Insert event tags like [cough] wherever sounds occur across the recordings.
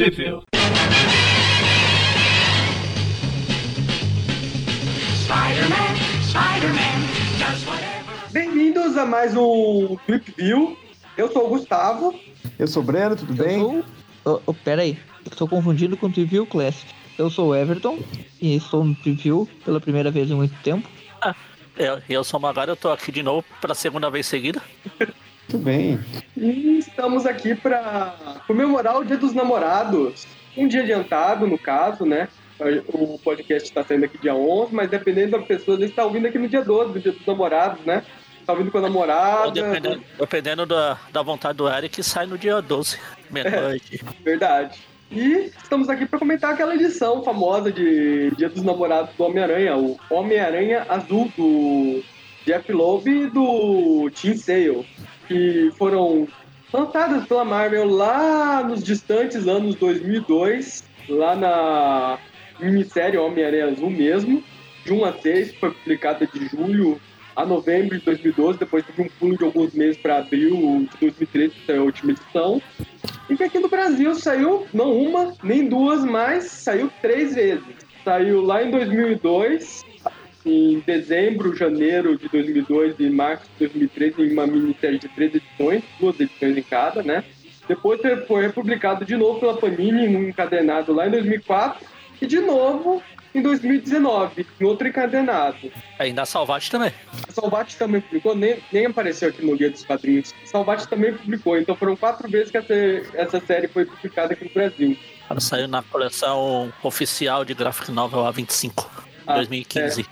Spider-Man, Spider-Man, whatever. Bem-vindos a mais um Trip View. Eu sou o Gustavo. Eu sou o Breno, tudo Eu bem? sou. Oh, oh, pera aí, estou confundindo com o Triview Classic. Eu sou o Everton e estou no Triview pela primeira vez em muito tempo. Eu, eu sou o Magari, eu tô aqui de novo pela segunda vez seguida. [laughs] Tudo bem. E estamos aqui para comemorar o Dia dos Namorados. Um dia adiantado, no caso, né? O podcast está saindo aqui dia 11, mas dependendo da pessoa, a gente está ouvindo aqui no dia 12, do Dia dos Namorados, né? Tá ouvindo com a namorada. Dependendo dependendo da, da vontade do Eric, sai no dia 12, meia-noite. Verdade. E estamos aqui para comentar aquela edição famosa de Dia dos Namorados do Homem-Aranha, o Homem-Aranha Azul do Jeff Loeb e do Tim Sale, que foram lançadas pela Marvel lá nos distantes anos 2002, lá na minissérie Homem-Aranha Azul mesmo, de 1 a 6, foi publicada de julho a novembro de 2012, depois teve um pulo de alguns meses para abril de 2013, que saiu a última edição. E que aqui no Brasil saiu não uma, nem duas, mas saiu três vezes. Saiu lá em 2002, em dezembro, janeiro de 2002 e março de 2013, em uma minissérie de três edições, duas edições em cada, né? Depois foi republicado de novo pela Panini, num encadenado lá em 2004, e de novo em 2019, em outro encadenado. Aí na Salvate também. A Salvat também publicou, nem, nem apareceu aqui no Guia dos Quadrinhos. A Salvat também publicou, então foram quatro vezes que essa, essa série foi publicada aqui no Brasil. Ela saiu na coleção oficial de Graphic Novel A25, Ah, 2015.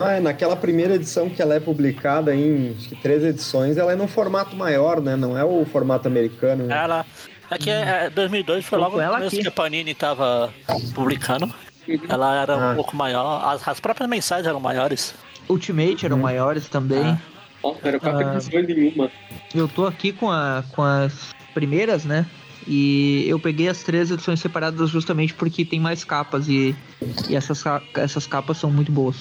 Ah, é, naquela primeira edição que ela é publicada em acho que três edições, ela é num formato maior, né? Não é o formato americano. né? Ela. Aqui é, é 2002 foi Tô logo ela aqui. que a Panini tava publicando. Uhum. Ela era Ah. um pouco maior, as, as próprias mensagens eram maiores. Ultimate eram Uhum. maiores também. Ah. Nossa, era quatro Ah. edições em uma. Eu tô aqui com, a, com as primeiras, né? E eu peguei as três edições separadas justamente porque tem mais capas e, e essas, essas capas são muito boas.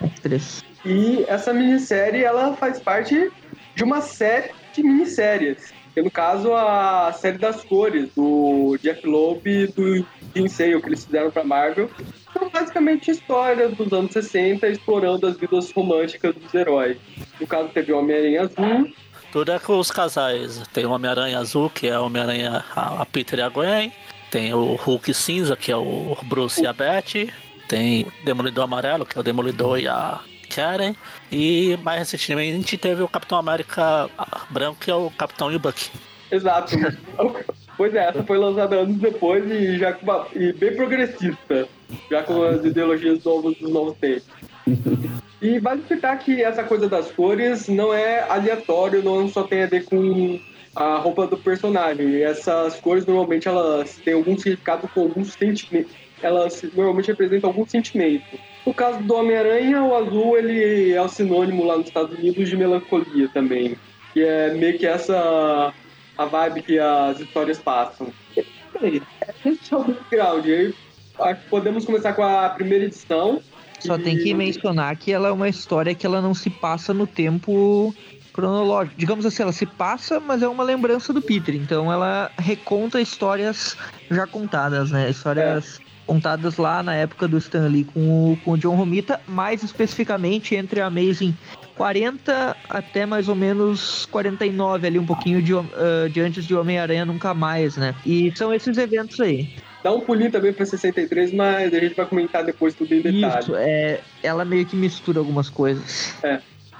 As três. E essa minissérie, ela faz parte de uma série de minisséries. Que no caso, a série das cores, do Jeff Loeb e do Sale, que eles fizeram pra Marvel. São basicamente histórias dos anos 60, explorando as vidas românticas dos heróis. No caso, teve Homem-Aranha Azul, Tudo é com os casais. Tem o Homem-Aranha Azul, que é o Homem-Aranha, a a Peter e a Gwen. Tem o Hulk Cinza, que é o Bruce e a Betty. Tem o Demolidor Amarelo, que é o Demolidor e a Karen. E mais recentemente teve o Capitão América Branco, que é o Capitão e o. Exato. [laughs] pois é, essa foi lançada anos depois e já com uma- e bem progressista, já com as ideologias novas dos novos tempos. [laughs] E vale citar que essa coisa das cores não é aleatório, não só tem a ver com a roupa do personagem. Essas cores normalmente elas têm algum significado com algum sentimento. Elas normalmente representam algum sentimento. No caso do Homem-Aranha, o azul ele é o sinônimo lá nos Estados Unidos de melancolia também. Que é meio que essa a vibe que as histórias passam. Bem, Esse é o background. Aí, acho que podemos começar com a primeira edição. Só tem que mencionar que ela é uma história que ela não se passa no tempo cronológico. Digamos assim, ela se passa, mas é uma lembrança do Peter. Então ela reconta histórias já contadas, né? Histórias contadas lá na época do Stan Lee com o, com o John Romita, mais especificamente entre a Amazing 40 até mais ou menos 49, ali um pouquinho de, ah, de antes de Homem-Aranha Nunca Mais, né? E são esses eventos aí. Dá um pulinho também pra 63, mas a gente vai comentar depois tudo em detalhe. Isso, é, ela meio que mistura algumas coisas.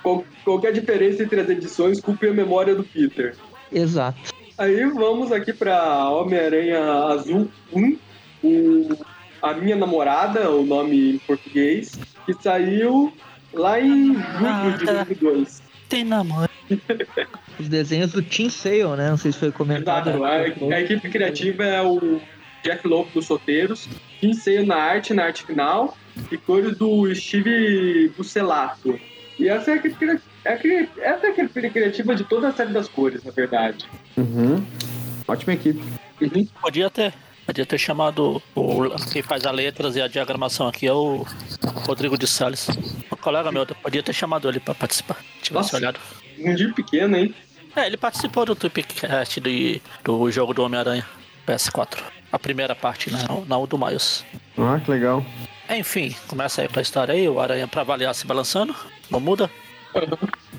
Qual- qualquer diferença entre as edições culpe a memória do Peter. Exato. Aí vamos aqui pra Homem-Aranha Azul 1, o, a minha namorada, o nome em português, que saiu lá em julho de 2002. Tem namoro. Os desenhos do Tim Sale, né? Não sei se foi comentado. Exato, a, a equipe criativa é o Jeff Loeb dos roteiros, Tim Sale na arte, na arte final, e cores do Steve Bucelato. E essa é a equipe, cria- é a cri- essa é a criativa de toda a série das cores, na verdade. Uhum. Ótima equipe. Uhum. Podia ter. Podia ter chamado o quem faz as letras e a diagramação aqui é o Rodrigo de Salles. Um colega meu, podia ter chamado ele pra participar. Tivesse Nossa. olhado. Um dia pequeno, hein? É, ele participou do Tweepcast do jogo do Homem-Aranha. PS4. A primeira parte, né? Não, não o do Miles. Ah, que legal. Enfim, começa aí com a história aí, o Aranha pra avaliar se balançando. Não muda?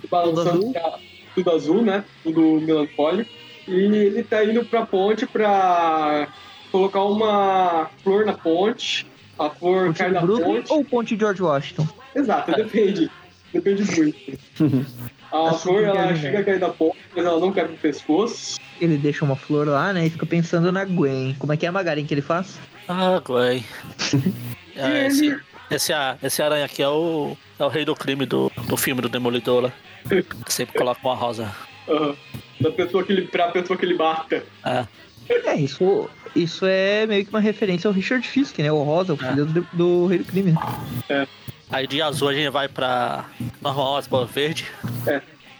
balançando Tudo pra- tudo azul, né? Tudo melancólico. E ele tá indo pra ponte pra colocar uma flor na ponte. A flor Ponte cai do na Brooklyn ponte. ou Ponte George Washington? Exato, [laughs] depende. Depende muito. [laughs] A flor, ela quer chega a cair da ponte, mas ela não quebra o pescoço. Ele deixa uma flor lá, né? E fica pensando na Gwen. Como é que é a Magarin que ele faz? Ah, Gwen. [laughs] É, esse, esse, esse aranha aqui é o, é o rei do crime do, do filme do Demolidor lá. Que sempre coloca uma rosa. aham, da pessoa que ele, pra pessoa que ele mata. É, É, isso, isso é meio que uma referência ao Richard Fisk, né? O Rosa, o É. filho do, do Rei do Crime. Aí de azul a gente vai pra normal Osborn verde.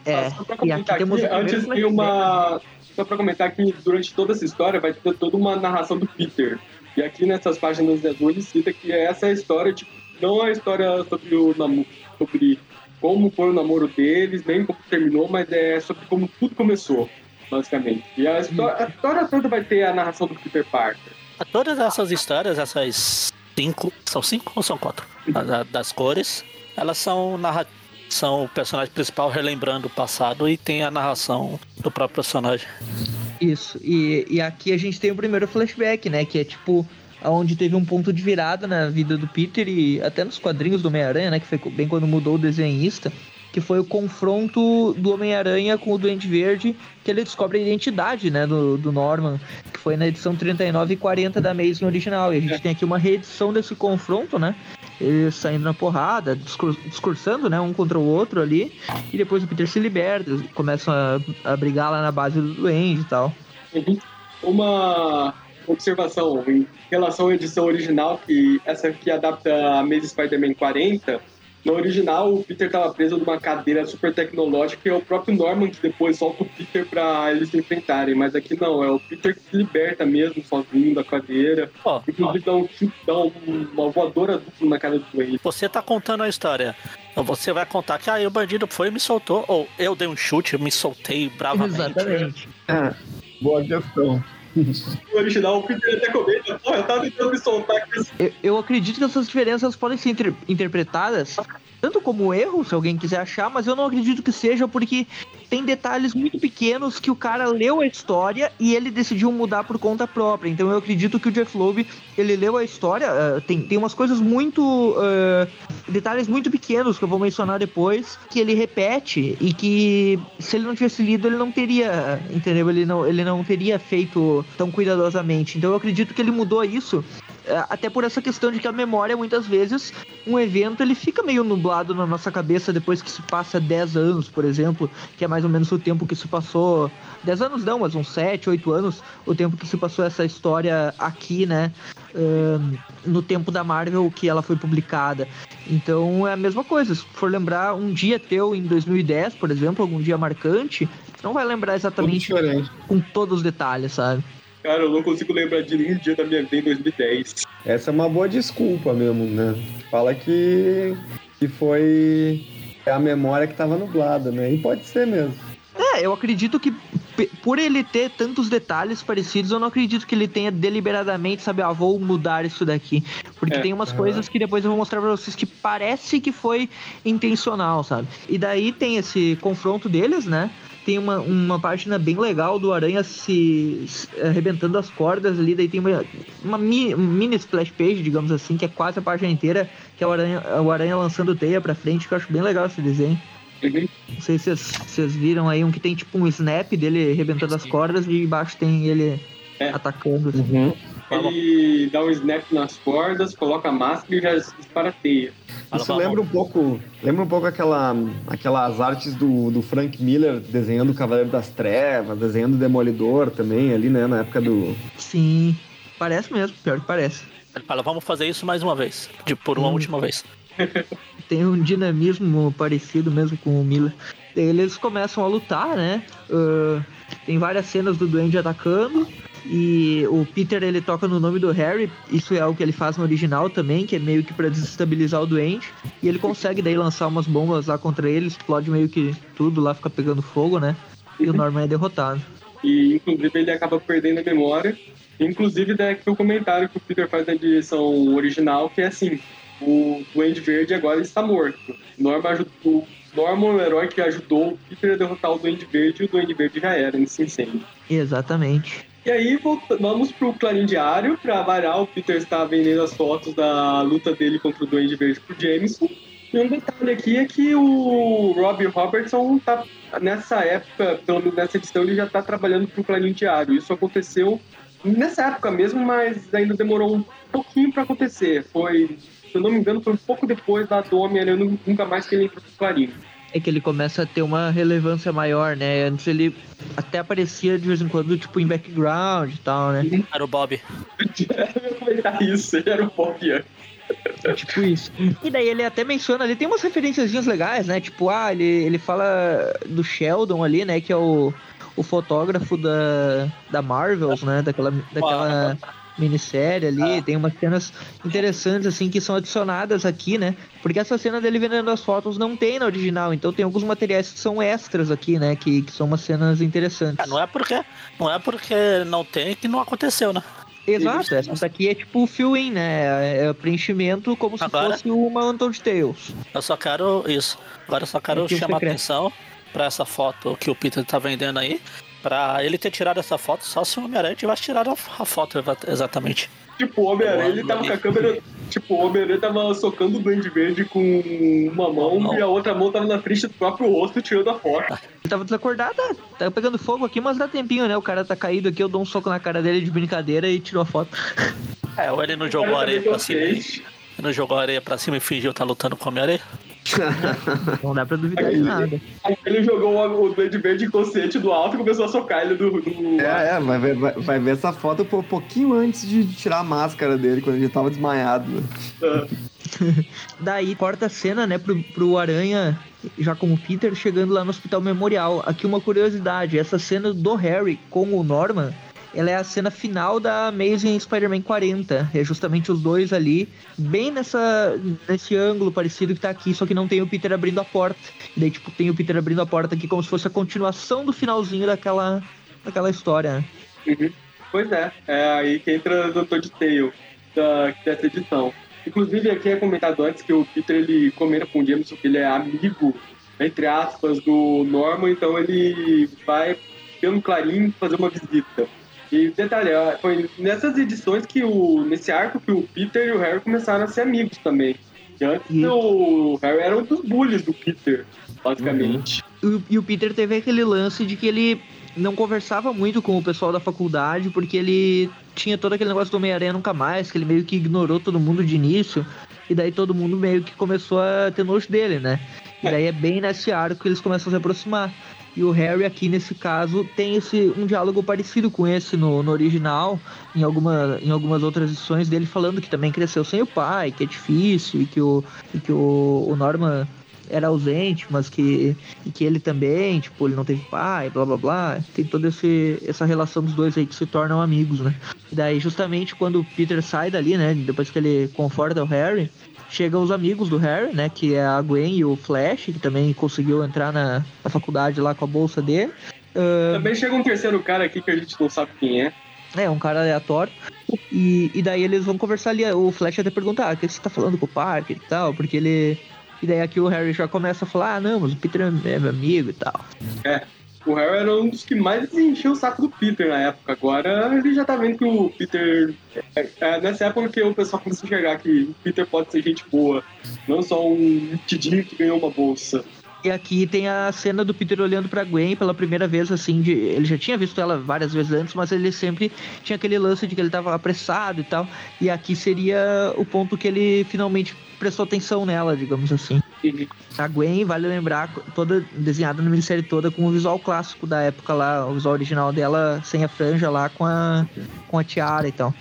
É, Só pra e aqui temos aqui, antes tem uma. Só pra comentar que durante toda essa história vai ter toda uma narração do Peter. E aqui nessas páginas de azul ele cita que essa é a história, tipo, não é a história sobre o namoro, sobre como foi o namoro deles, nem como terminou, mas é sobre como tudo começou, basicamente. E a história, a história toda vai ter a narração do Peter Parker. Todas essas histórias, essas cinco. São cinco ou são quatro? [laughs] A- a- Das cores, elas são narra são o personagem principal relembrando o passado e tem a narração do próprio personagem. Isso, e, e aqui a gente tem o primeiro flashback, né? Que é tipo, onde teve um ponto de virada na vida do Peter e até nos quadrinhos do Homem-Aranha, né? Que foi bem quando mudou o desenhista. Que foi o confronto do Homem-Aranha com o Duende Verde, que ele descobre a identidade, né, do, do Norman, que foi na edição 39 e 40 da Amazing original. E a gente tem aqui uma reedição desse confronto, né? Eles saindo na porrada, discur- discursando, né, um contra o outro ali. E depois o Peter se liberta, eles começam a, a brigar lá na base do Duende e tal. Uhum. Uma observação em relação à edição original, que essa aqui adapta a Amazing Spider-Man 40. Na original, o Peter estava preso numa cadeira super tecnológica e é o próprio Norman que depois solta o Peter para eles se enfrentarem. Mas aqui não, é o Peter que se liberta mesmo, sozinho da cadeira. Ó, Inclusive dá, um, chute- dá um- uma voadora dupla na cara do Duende. você tá contando a história. Então Você vai contar que aí o bandido foi e me soltou. Ou eu dei um chute, eu me soltei bravamente. Exatamente. É, boa questão. No original, o Peter até comenta, eu tava tentando me soltar aqui. Eu, eu acredito que essas diferenças podem ser inter- interpretadas tanto como erro, se alguém quiser achar, mas eu não acredito que seja porque tem detalhes muito pequenos que o cara leu a história e ele decidiu mudar por conta própria. Então eu acredito que o Jeff Loeb, ele leu a história, ah, tem, tem umas coisas muito. ah, detalhes muito pequenos que eu vou mencionar depois, que ele repete e que se ele não tivesse lido, ele não teria, entendeu? Ele não, ele não teria feito tão cuidadosamente. Então eu acredito que ele mudou isso é, até por essa questão de que a memória, muitas vezes, um evento ele fica meio nublado na nossa cabeça depois que se passa 10 anos, por exemplo, que é mais ou menos o tempo que se passou. 10 anos não, mas uns 7, 8 anos, o tempo que se passou essa história aqui, né? ahn, no tempo da Marvel que ela foi publicada. Então é a mesma coisa. Se for lembrar um dia teu em 2010, por exemplo, algum dia marcante, você não vai lembrar exatamente diferente. com todos os detalhes, sabe? Cara, eu não consigo lembrar de nenhum dia da minha vida em 2010. Essa é uma boa desculpa mesmo, né? Fala que, que foi a memória que tava nublada, né? E pode ser mesmo. É, eu acredito que por ele ter tantos detalhes parecidos, eu não acredito que ele tenha deliberadamente, sabe, ah, vou mudar isso daqui. Porque É, tem umas aham. coisas que depois eu vou mostrar pra vocês que parece que foi intencional, sabe? E daí tem esse confronto deles, né? Tem uma, uma página bem legal do Aranha se, se arrebentando as cordas ali, daí tem uma, uma mi- mini splash page, digamos assim, que é quase a página inteira, que é o Aranha, o Aranha lançando teia pra frente, que eu acho bem legal esse desenho. Uhum. Não sei se vocês- viram aí um que tem tipo um snap dele arrebentando as cordas e embaixo tem ele É. atacando. assim. Uhum. Ele dá um snap nas cordas, coloca a máscara e já dispara a teia. Fala, Isso fala, lembra um pouco, lembra um pouco aquela, aquelas artes do, do Frank Miller desenhando o Cavaleiro das Trevas, desenhando o Demolidor também ali, né, na época do Sim, parece mesmo, pior que parece. Ele fala, vamos fazer isso mais uma vez. De, por uma Hum. última vez. [laughs] Tem um dinamismo parecido mesmo com o Miller. Eles começam a lutar, né? Ah, tem várias cenas do Duende atacando. E o Peter ele toca no nome do Harry, isso é algo que ele faz no original também, que é meio que pra desestabilizar o Duende. E ele consegue daí lançar umas bombas lá contra ele, explode meio que tudo lá, fica pegando fogo, né? E o Norman é derrotado. E inclusive ele acaba perdendo a memória. Inclusive daí que o comentário que o Peter faz na direção original, que é assim, o Duende Verde agora está morto. Norma ajudou, Norman é o herói que ajudou o Peter a derrotar o Duende Verde e o Duende Verde já era nesse incêndio. Exatamente. E aí volta- vamos pro Clarim Diário, pra variar, o Peter está vendendo as fotos da luta dele contra o Duende Verde pro Jameson. E um detalhe aqui é que o Robbie Robertson tá nessa época, pelo menos nessa edição, ele já tá trabalhando pro Clarim Diário. Isso aconteceu nessa época mesmo, mas ainda demorou um pouquinho pra acontecer. Foi, se eu não me engano, foi um pouco depois da do Homem-Aranha, nunca mais que ele entrou pro Clarim. É que ele começa a ter uma relevância maior, né? Antes ele até aparecia de vez em quando, tipo, em background e tal, né? Era o Bob. [laughs] Eu ia comentar isso, ele era o Bob Young. É tipo isso. E daí ele até menciona ali, tem umas referenciazinhas legais, né? Tipo, ah, ele, ele fala do Sheldon ali, né? Que é o, o fotógrafo da, da Marvels, né? Daquela, daquela minissérie ali. Tem umas cenas interessantes, assim, que são adicionadas aqui, né? Porque essa cena dele vendendo as fotos não tem na original. Então tem alguns materiais que são extras aqui, né? Que, que são umas cenas interessantes. Ah, não é porque não é porque não tem que não aconteceu, né? Exato, essa aqui é tipo o fill-in, né? É preenchimento como se Agora- fosse uma Untold Tales. Eu só quero isso. Agora eu só quero chamar secreto. atenção pra essa foto que o Peter tá vendendo aí. Pra ele ter tirado essa foto só se o Homem-Aranha tivesse tirado a a foto exatamente. Tipo, o Homem-Aranha, ele tava com a câmera. Tipo, o Homem-Aranha tava socando o Duende Verde com uma mão Não. e a outra mão tava na frente do próprio rosto tirando a foto. Ele tava desacordado, tava pegando fogo aqui, mas dá tempinho, né? O cara tá caído aqui, eu dou um soco na cara dele de brincadeira e tirou a foto. É, ou ele não jogou tá areia bem pra cima. Ele não jogou areia pra cima e fingiu estar lutando com o Homem-Aranha. Não dá pra duvidar de nada. Aí ele jogou o, Duende Verde inconsciente do alto e começou a socar ele do. do... É, é, vai ver, vai, vai ver essa foto um pouquinho antes de tirar a máscara dele, quando ele tava desmaiado. Ah, [laughs] Daí corta a cena, né, pro, pro Aranha, já como Peter, chegando lá no Hospital Memorial. Aqui uma curiosidade, essa cena do Harry com o Norman, ela é a cena final da Amazing Spider-Man 40. É justamente os dois ali, bem nessa, nesse ângulo parecido que tá aqui, só que não tem o Peter abrindo a porta. E daí, tipo, tem o Peter abrindo a porta aqui como se fosse a continuação do finalzinho daquela, daquela história, né? Uhum. Pois é, é aí que entra o Dr. Detail da, dessa edição. Inclusive, aqui é comentado antes que o Peter ele comenta com o Jameson que ele é amigo, entre aspas, do Norman, então ele vai pelo Clarim fazer uma visita. E detalhe, ó, foi nessas edições que o. nesse arco que o Peter e o Harry começaram a ser amigos também. Que antes Isso. o Harry era um dos bullies do Peter, basicamente. E o- E o Peter teve aquele lance de que ele não conversava muito com o pessoal da faculdade, porque ele tinha todo aquele negócio do Homem-Aranha nunca mais, que ele meio que ignorou todo mundo de início, e daí todo mundo meio que começou a ter nojo dele, né? E daí é bem nesse arco que eles começam a se aproximar. E o Harry aqui, nesse caso, tem esse um diálogo parecido com esse no, no original, em, alguma, em algumas outras edições dele, falando que também cresceu sem o pai, que é difícil, e que o, e que o, o Norman era ausente, mas que, que ele também, tipo, ele não teve pai, blá blá blá. Tem toda esse, essa relação dos dois aí que se tornam amigos, né? E daí, justamente quando o Peter sai dali, né? Depois que ele conforta o Harry, chegam os amigos do Harry, né? Que é a Gwen e o Flash, que também conseguiu entrar na, na faculdade lá com a bolsa dele. Ah, Também chega um terceiro cara aqui que a gente não sabe quem é. é, um cara aleatório. E, e daí eles vão conversar ali. O Flash até perguntar, ah, o que você tá falando com o Parker e tal? Porque ele. E daí aqui o Harry já começa a falar, ah, não, mas o Peter é meu amigo e tal. O Harry era um dos que mais encheu o saco do Peter na época. Agora ele já tá vendo que o Peter. É, é nessa época que o pessoal começa a enxergar que o Peter pode ser gente boa, não só um tidinho que ganhou uma bolsa. E aqui tem a cena do Peter olhando pra Gwen pela primeira vez, assim, de. Ele já tinha visto ela várias vezes antes, mas ele sempre tinha aquele lance de que ele tava apressado e tal. E aqui seria o ponto que ele finalmente prestou atenção nela, digamos assim. Uhum. A Gwen, vale lembrar, toda desenhada na minissérie toda com o visual clássico da época lá, o visual original dela sem a franja lá com a, com a tiara e tal.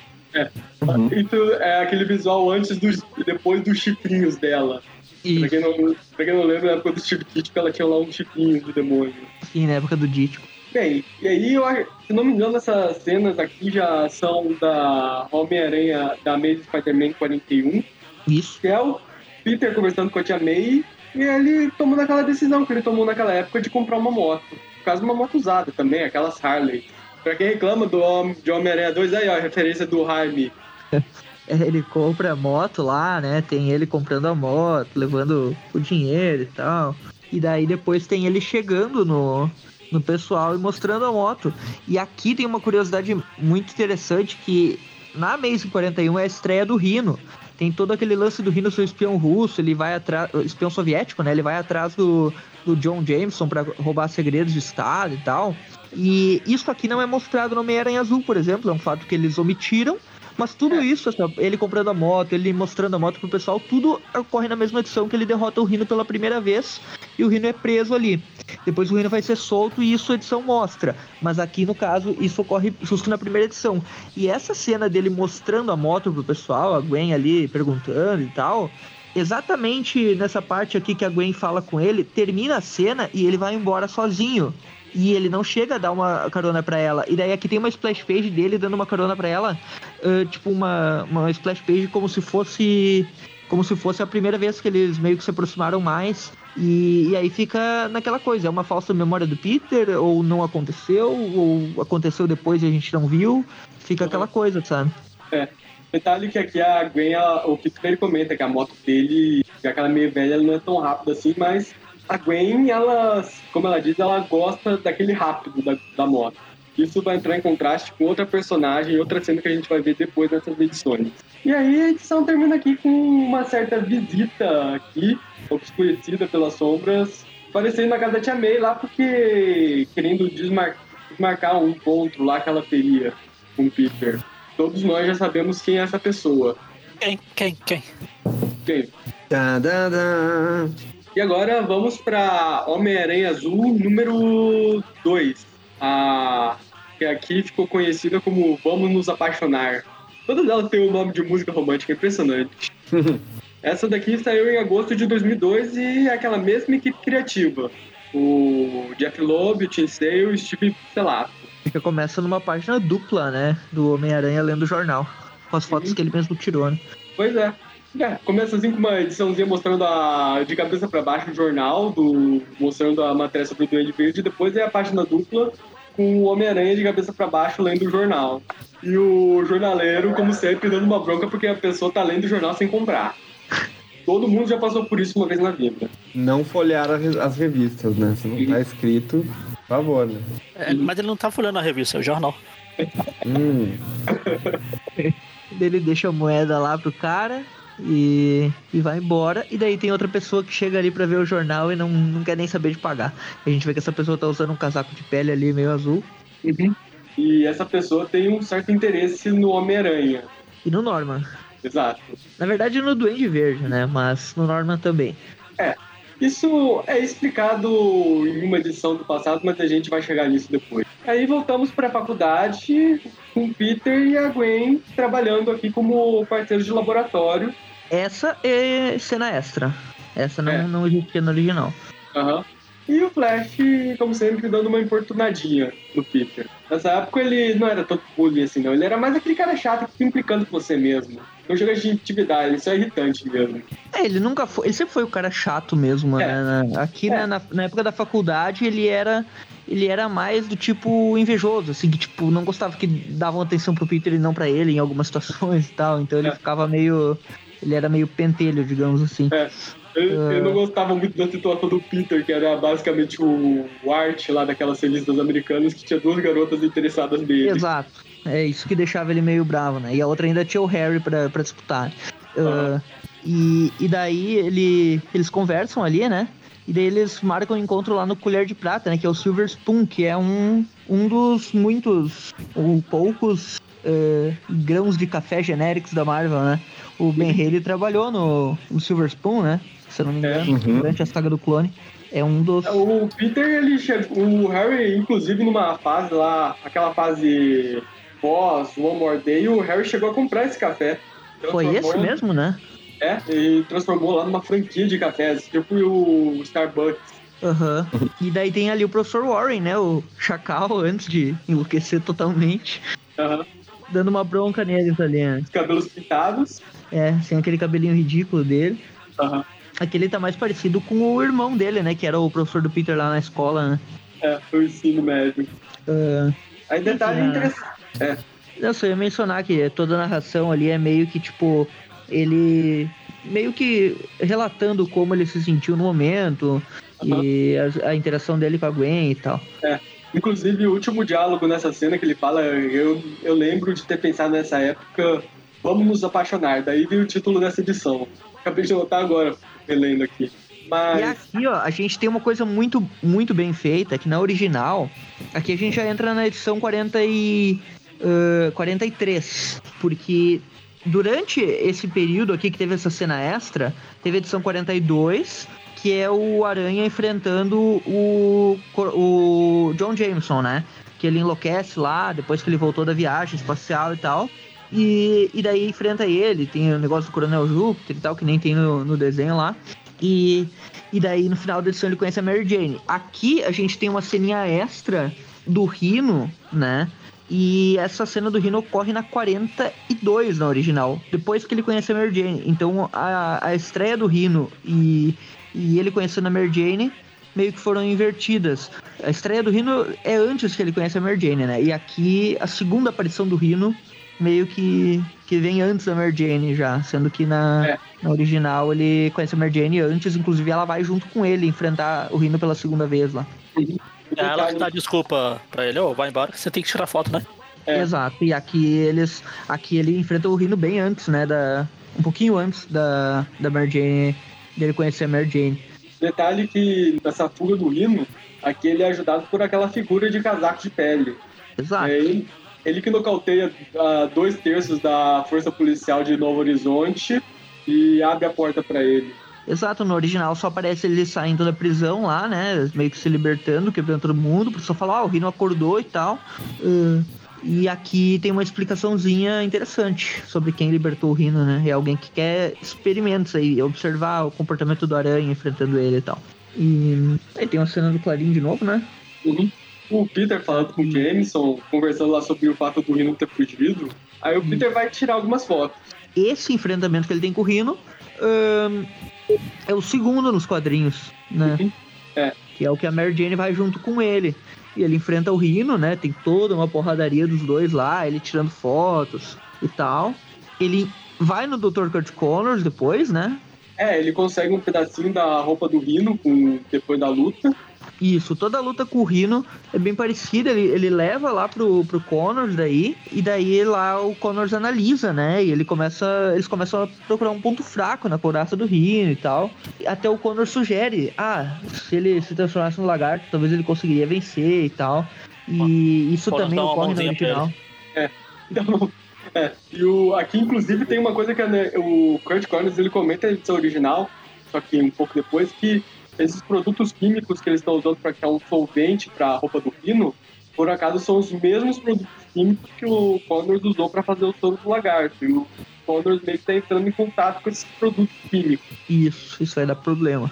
Isso é aquele visual antes dos, e depois dos chifrinhos dela. E Pra quem, não, pra quem não lembra, na época do Steve Ditko, ela tinha lá uns chifrinhos do demônio. sim, na época do Dítico. Bem, e aí, eu, se não me engano, essas cenas aqui já são da Homem-Aranha da Amazing Spider-Man 41. Isso. que é o Peter conversando com a tia May e ele tomando aquela decisão que ele tomou naquela época de comprar uma moto. por causa de uma moto usada também, aquelas Harley. Pra quem reclama do Hom- de Homem-Aranha 2, aí ó, a referência do Jaime. [laughs] [laughs] Ele compra a moto lá, né? Tem ele comprando a moto, levando o dinheiro e tal. E daí depois tem ele chegando no, no pessoal e mostrando a moto. E aqui tem uma curiosidade muito interessante que na Amazing 41 é a estreia do Rino. Tem todo aquele lance do Rino ser espião russo, ele vai atrás. espião soviético, né? Ele vai atrás do, do John Jameson pra roubar segredos de Estado e tal. E isso aqui não é mostrado no Homem-Aranha Azul, por exemplo, é um fato que eles omitiram. Mas tudo isso, essa- ele comprando a moto, ele mostrando a moto pro pessoal, tudo ocorre na mesma edição que ele derrota o Rino pela primeira vez e o Rino é preso ali. Depois o Rino vai ser solto e isso a edição mostra. Mas aqui, no caso, isso ocorre justo na primeira edição. E essa cena dele mostrando a moto pro pessoal, a Gwen ali perguntando e tal, exatamente nessa parte aqui que a Gwen fala com ele, termina a cena e ele vai embora sozinho. E ele não chega a dar uma carona pra ela. E daí aqui tem uma splash page dele dando uma carona pra ela. ah, tipo, uma, uma splash page como se fosse. Como se fosse a primeira vez que eles meio que se aproximaram mais. E, e aí fica naquela coisa, é uma falsa memória do Peter, ou não aconteceu, ou aconteceu depois e a gente não viu. Fica aquela coisa, sabe? É. Detalhe que aqui a Gwen, ela- o Peter comenta que a moto dele, já que ela é meio velha, ela não é tão rápida assim, mas a Gwen, ela, como ela diz, ela gosta daquele rápido da, da moto. Isso vai entrar em contraste com outra personagem, outra cena que a gente vai ver depois nessas edições. E aí a edição termina aqui com uma certa visita aqui, obscurecida pelas sombras, aparecendo na casa da Tia May lá porque querendo desmar- desmarcar um encontro lá que ela teria com o Peter. Todos nós já sabemos quem é essa pessoa. Quem, quem, quem? Quem? Tá, tá, tá. E agora vamos para Homem-Aranha Azul número 2. A que aqui ficou conhecida como Vamos Nos Apaixonar. Todas elas têm o nome de música romântica impressionante. [laughs] Essa daqui saiu em agosto de 2002 e é aquela mesma equipe criativa. O Jeff Loeb, o Tim Sale e o Steve Selato. Fica começa numa página dupla, né? Do Homem-Aranha lendo o jornal. Com as fotos que ele mesmo tirou, né? Pois é. É, começa assim com uma ediçãozinha mostrando a, de cabeça para baixo o jornal, do, mostrando a matéria sobre o Duende Verde, e depois é a página dupla com o Homem-Aranha de cabeça para baixo lendo o jornal. E o jornaleiro, como sempre, dando uma bronca porque a pessoa tá lendo o jornal sem comprar. Todo mundo já passou por isso uma vez na vida. Não folhear as revistas, né? Se não tá escrito, por favor, né? É, mas ele não tá folhando a revista, é o jornal. Hum, [laughs] Ele deixa a moeda lá pro cara e, e vai embora. E daí tem outra pessoa que chega ali pra ver o jornal e não, não quer nem saber de pagar. A gente vê que essa pessoa tá usando um casaco de pele ali meio azul. E essa pessoa tem um certo interesse no Homem-Aranha. E no Norman. Exato. Na verdade no Duende Verde, né? Mas no Norman também. Isso é explicado em uma edição do passado, mas a gente vai chegar nisso depois. Aí voltamos para a faculdade com o Peter e a Gwen trabalhando aqui como parceiros de laboratório. Essa é cena extra. Essa não, É. não existia no original. Aham. E o Flash, como sempre, dando uma importunadinha no Peter. Nessa época ele não era tanto bullying assim, não. Ele era mais aquele cara chato que fica implicando com você mesmo. Não joga de intimidade, ele só é irritante mesmo. É, ele nunca foi. Ele sempre foi o cara chato mesmo, É. né? Aqui É. na, na, época da faculdade ele era. Ele era mais do tipo invejoso, assim, que tipo, não gostava que davam atenção pro Peter e não pra ele em algumas [laughs] situações e tal. Então ele É. ficava meio. Ele era meio pentelho, digamos assim. É. Eu, Ah. eu não gostava muito da situação do Peter, que era basicamente o, o Art lá daquelas revistas americanas que tinha duas garotas interessadas nele. Exato. É isso que deixava ele meio bravo, né? E a outra ainda tinha o Harry pra, pra disputar. Ah, e, e daí ele, eles conversam ali, né? E daí eles marcam um encontro lá no Colher de Prata, né? Que é o Silver Spoon, que é um, um dos muitos, ou poucos eh, grãos de café genéricos da Marvel, né? O Ben Haley trabalhou no, no Silver Spoon, né? Se eu não me É. engano, Uhum. durante a saga do clone. É um dos... O Peter, ele chegou. O Harry, inclusive, numa fase lá, aquela fase pós One More Day, o Harry chegou a comprar esse café. Foi esse mesmo, né? É, e transformou lá numa franquia de cafés, tipo o Starbucks. Aham. E daí tem ali o Professor Warren, né? O Chacal, antes de enlouquecer totalmente. Aham. Dando uma bronca neles ali, né? Os cabelos pintados. É, sem aquele cabelinho ridículo dele. Aham. Aqui ele tá mais parecido com o irmão dele, né? Que era o professor do Peter lá na escola, né? É, foi o ensino médio. Ah, Aí detalhe Ah. interessante. Eu só ia mencionar que toda a narração ali é meio que, tipo, ele meio que relatando como ele se sentiu no momento e a, a interação dele com a Gwen e tal. Inclusive, o último diálogo nessa cena que ele fala, eu, eu lembro de ter pensado nessa época, vamos nos apaixonar. Daí veio o título dessa edição. Acabei de notar agora, relendo aqui. E Mas, aqui, ó, a gente tem uma coisa muito, muito bem feita, que na original, aqui a gente já entra na edição 40 e, ah, 43, porque durante esse período aqui que teve essa cena extra, teve a edição 42, que é o Aranha enfrentando o, o John Jameson, né? Que ele enlouquece lá, depois que ele voltou da viagem espacial e tal. E, e daí enfrenta ele, tem o negócio do Coronel Júpiter e tal, que nem tem no, no desenho lá. E, e daí no final da edição ele conhece a Mary Jane. Aqui a gente tem uma ceninha extra do Rino, né? E essa cena do Rino ocorre na 42 na original, depois que ele conhece a Mary Jane. Então a, a estreia do Rino e, e ele conhecendo a Mary Jane meio que foram invertidas. A estreia do Rino é antes que ele conhece a Mary Jane, né? E aqui a segunda aparição do Rino meio que, que vem antes da Mary Jane já, sendo que na, É. na original ele conhece a Mary Jane antes, inclusive ela vai junto com ele enfrentar o Rino pela segunda vez lá. É ela que dá desculpa pra ele, ô, vai embora, que você tem que tirar foto, né? É. Exato. E aqui eles. Aqui ele enfrenta o Rino bem antes, né? Da, um pouquinho antes da, da Mary Jane. Dele conhecer a Mary Jane. detalhe que nessa fuga do Rino, aqui ele é ajudado por aquela figura de casaco de pele. Exato. É ele, ele que nocauteia ah, dois terços da força policial de Novo Horizonte e abre a porta pra ele. Exato, no original só aparece ele saindo da prisão lá, né? Meio que se libertando, quebrando todo mundo. O pessoal fala, ah, o Rino acordou e tal. Uh, e aqui tem uma explicaçãozinha interessante sobre quem libertou o Rino, né? É alguém que quer experimentos aí, observar o comportamento do aranha enfrentando ele e tal. E aí tem uma cena do Clarim de novo, né? Uhum. O Peter falando com o Jameson, conversando lá sobre o fato do Rino ter fugido. Aí o Peter vai tirar algumas fotos. esse enfrentamento que ele tem com o Rino ahn, é o segundo nos quadrinhos, né? Uhum. É. Que é o que a Mary Jane vai junto com ele. E ele enfrenta o Rino, né? Tem toda uma porradaria dos dois lá, ele tirando fotos e tal. Ele vai no Dr. Kurt Connors depois, né? É, ele consegue um pedacinho da roupa do Rino com, depois da luta. Isso, toda a luta com o Rino é bem parecida. Ele, ele leva lá pro, pro Connors daí, e daí lá o Connors analisa, né? E ele começa. Eles começam a procurar um ponto fraco na couraça do Rino e tal. E até o Connors sugere: ah, se ele se transformasse no lagarto, talvez ele conseguiria vencer e tal. E isso também ocorre no pra original. [laughs] Então, é, e o, aqui, inclusive, tem uma coisa que né, o Kurt Connors ele comenta na edição original, só que um pouco depois, que esses produtos químicos que eles estão usando para criar um solvente para a roupa do Rino, por acaso são os mesmos produtos químicos que o Connors usou para fazer o soro do lagarto. E o Connors meio que está entrando em contato com esses produtos químicos. Isso, isso vai dar problema.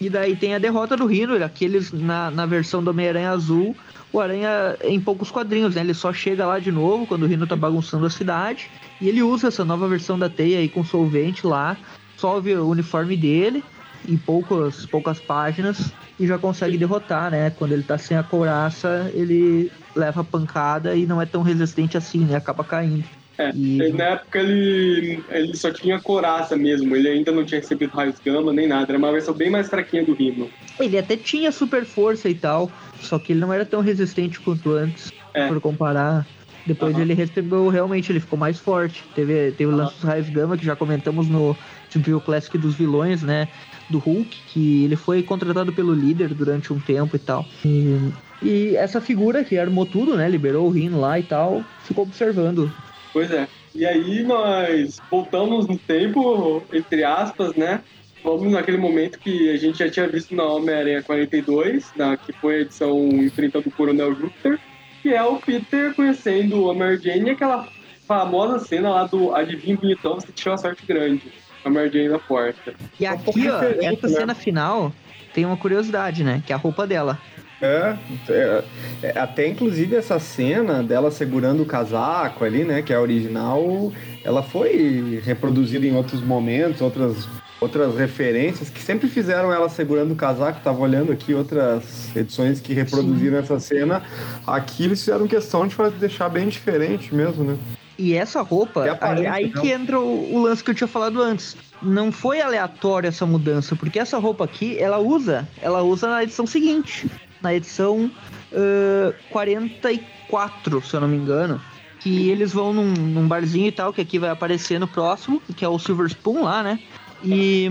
E daí tem a derrota do Rhino, aqueles na, na versão do Homem-Aranha Azul, o Aranha em poucos quadrinhos, né? Ele só chega lá de novo quando o Rhino tá bagunçando a cidade. E ele usa essa nova versão da teia aí com solvente lá, solve o uniforme dele em poucas, poucas páginas e já consegue derrotar, né? Quando ele tá sem a couraça, ele leva a pancada e não é tão resistente assim, né? Acaba caindo. É, E- Na época ele, ele só tinha coraça mesmo, ele ainda não tinha recebido raios gama nem nada, era uma versão bem mais fraquinha do Rino. Ele até tinha super força e tal, só que ele não era tão resistente quanto antes, É. por comparar. Depois ele recebeu, realmente, ele ficou mais forte. Teve, teve o lance dos raios gama, que já comentamos no Tipo Classic dos vilões, né? Do Hulk, que ele foi contratado pelo líder durante um tempo e tal. E, e essa figura que armou tudo, né? Liberou o Rino lá e tal, ficou observando. Pois é. E aí nós voltamos no tempo, entre aspas, né? Vamos naquele momento que a gente já tinha visto na Homem-Aranha 42, na, que foi a edição enfrentando o Coronel Júpiter, que é o Peter conhecendo a Mary Jane e aquela famosa cena lá do Adivinha Bonitão, você tinha uma sorte grande. A Mary na porta. E um pouco aqui, ó, essa né? cena final tem uma curiosidade, né? Que é a roupa dela. É, é, é, até inclusive essa cena dela segurando o casaco ali, né, que é a original, ela foi reproduzida em outros momentos, outras outras referências que sempre fizeram ela segurando o casaco. Tava olhando aqui outras edições que reproduziram essa cena. Aqui eles fizeram questão de fazer, deixar bem diferente mesmo, né? E essa roupa, E aí, aí que entra o, o lance que eu tinha falado antes. Não foi aleatório essa mudança, porque essa roupa aqui, ela usa, ela usa na edição seguinte, na edição ãh, 44, se eu não me engano. Que eles vão num, num barzinho e tal, que aqui vai aparecer no próximo, que é o Silver Spoon lá, né? E,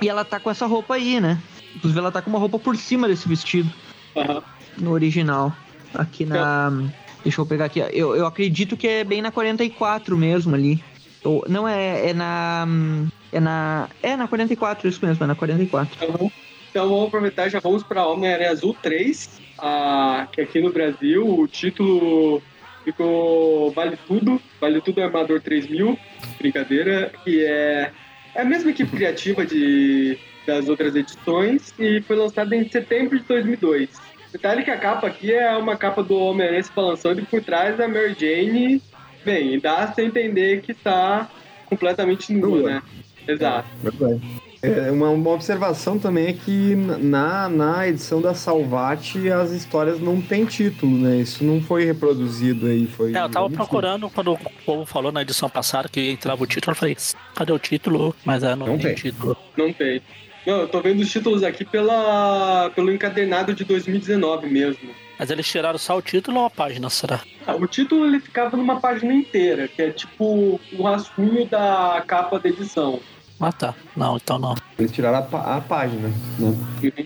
e ela tá com essa roupa aí, né? Inclusive ela tá com uma roupa por cima desse vestido Aham. no original. Aqui na. Deixa eu pegar aqui. Eu, eu acredito que é bem na 44 mesmo ali. Ou, não, é, é na. É na. É na 44, isso mesmo, é na 44. Então, então vamos aproveitar e já vamos para Homem-Aranha Azul 3, ah, que aqui no Brasil o título ficou Vale Tudo, Vale Tudo Armador 3000, brincadeira, que é, é a mesma equipe criativa de, das outras edições e foi lançada em setembro de 2002. Detalhe que a capa aqui é uma capa do Homem-Aranha se balançando e por trás da Mary Jane, bem, dá a entender que está completamente nua, Nua. né? Exato. Verdade. É, uma, uma observação também é que na, na edição da Salvati as histórias não têm título, né? Isso não foi reproduzido aí. Foi É, eu tava procurando quando o povo falou na edição passada que entrava o título, eu falei, cadê o título? Mas é, não, Não tem, tem. título. Não tem. Não, eu tô vendo os títulos aqui pela, pelo encadernado de 2019 mesmo. Mas eles tiraram só o título ou a página, será? Ah, o título ele ficava numa página inteira, que é tipo um rascunho da capa da edição. Ah tá. Não, então não. Eles tiraram a, pá- a página, né?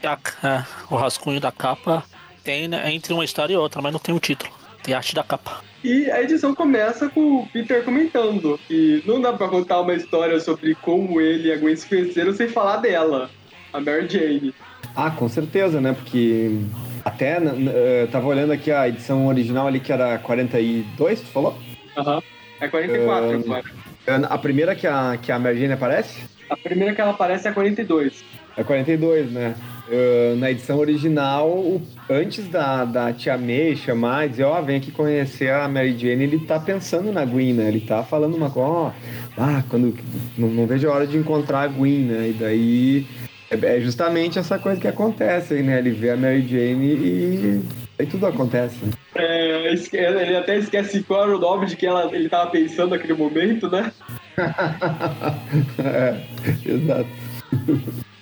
A- é, o rascunho da capa tem né, entre uma história e outra, mas não tem o título. Tem arte da capa. E a edição começa com o Peter comentando que não dá pra contar uma história sobre como ele e a Gwen se conheceram sem falar dela, a Mary Jane. Ah, com certeza, né? Porque até eu tava olhando aqui a edição original ali que era 42, tu falou? Aham. É 44 Ah, agora. A primeira que a, que a Mary Jane aparece? A primeira que ela aparece é 42. É 42, né? Uh, na edição original, o- antes da, da tia May chamar e dizer, ó, vem aqui conhecer a Mary Jane, ele tá pensando na Gwen, né? Ele tá falando uma coisa, ó, ah, quando. Não, não vejo a hora de encontrar a Gwen, né? E daí é, é justamente essa coisa que acontece aí, né? Ele vê a Mary Jane e aí tudo acontece. É, ele até esquece qual era o nome de que ela, ele tava pensando naquele momento, né? [laughs] é, exato.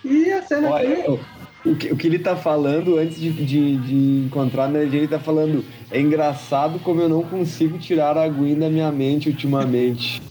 E a cena Olha, aqui. O, que, o que ele tá falando antes de, de, de encontrar a Mary Jane, ele tá falando é engraçado como eu não consigo tirar a Gwen da minha mente ultimamente.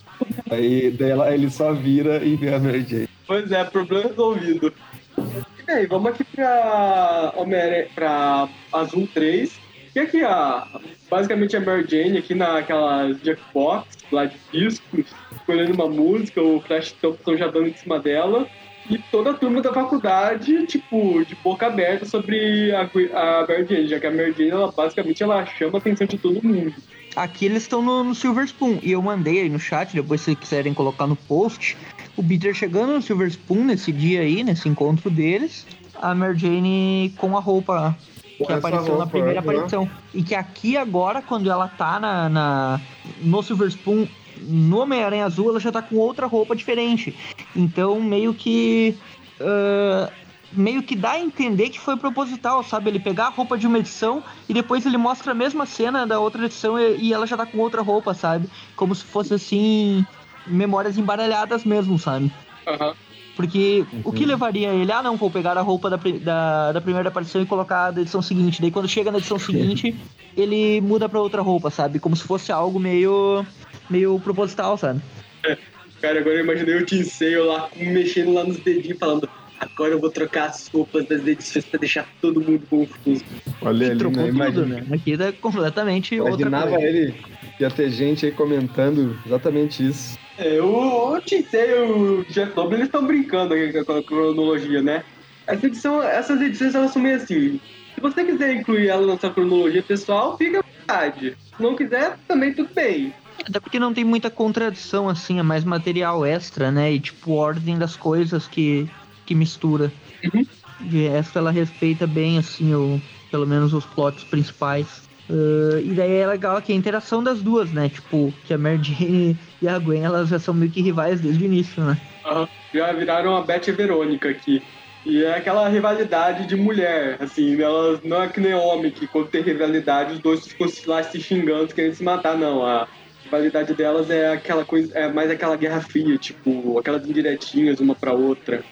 Aí daí ela- ele só vira e vê a Mary Jane. Pois é, problema resolvido. E bem, vamos aqui pra, Homem pra Azul 3. E aqui, a, basicamente a Mary Jane aqui naquela Jackbox lá de discos, escolhendo uma música, o Flash Thompson já dando em cima dela. E toda a turma da faculdade, tipo, de boca aberta sobre a, a Mary Jane, já que a Mary Jane, ela, basicamente, ela chama a atenção de todo mundo. Aqui eles estão no, no Silver Spoon. E eu mandei aí no chat, depois se quiserem colocar no post, o Peter chegando no Silver Spoon nesse dia aí, nesse encontro deles. A Mary Jane com a roupa que essa apareceu na roupa, primeira aham. aparição. E que aqui agora, quando ela tá na, na- no Silver Spoon, no Homem-Aranha Azul, ela já tá com outra roupa diferente. Então, meio que. ah, meio que dá a entender que foi proposital, sabe? Ele pegar a roupa de uma edição e depois ele mostra a mesma cena da outra edição e, e ela já tá com outra roupa, sabe? Como se fosse assim. Memórias embaralhadas mesmo, sabe? Aham. Porque o que levaria ele, ah não, vou pegar a roupa da, da, da primeira aparição e colocar da edição seguinte. Daí quando chega na edição seguinte, ele muda pra outra roupa, sabe? Como se fosse algo meio. Meio proposital, sabe? [laughs] Cara, agora eu imaginei o Sale lá mexendo lá nos dedinhos, falando agora eu vou trocar as roupas das edições pra deixar todo mundo confuso. Olha ali, trocou né? tudo, Imagina- né? Aqui é completamente outra Imaginava coisa. ele, ia ter gente aí comentando exatamente isso. É, o, o Sale e o Jeff Loeb, eles estão brincando aqui com a cronologia, né? Essa edição, essas edições, elas são meio assim. Se você quiser incluir ela na sua cronologia pessoal, fica à vontade. Se não quiser, também tudo bem. Até porque não tem muita contradição, assim, é mais material extra, né? E tipo, ordem das coisas que, que mistura. Uhum. De resto, ela respeita bem, assim, o, pelo menos os plots principais. Uh, e daí é legal aqui a interação das duas, né? Tipo, que a Mary Jane [laughs] e a Gwen, elas já são meio que rivais desde o início, né? Aham. Já viraram a Beth e Verônica aqui. E é aquela rivalidade de mulher, assim, elas não é que nem homem, que quando tem rivalidade os dois ficam lá se xingando, querendo se matar, não. A rivalidade delas é aquela coisa, é mais aquela guerra fria, tipo, aquelas indiretinhas uma pra outra.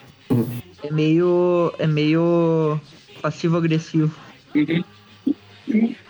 É meio. É meio passivo-agressivo. Uhum.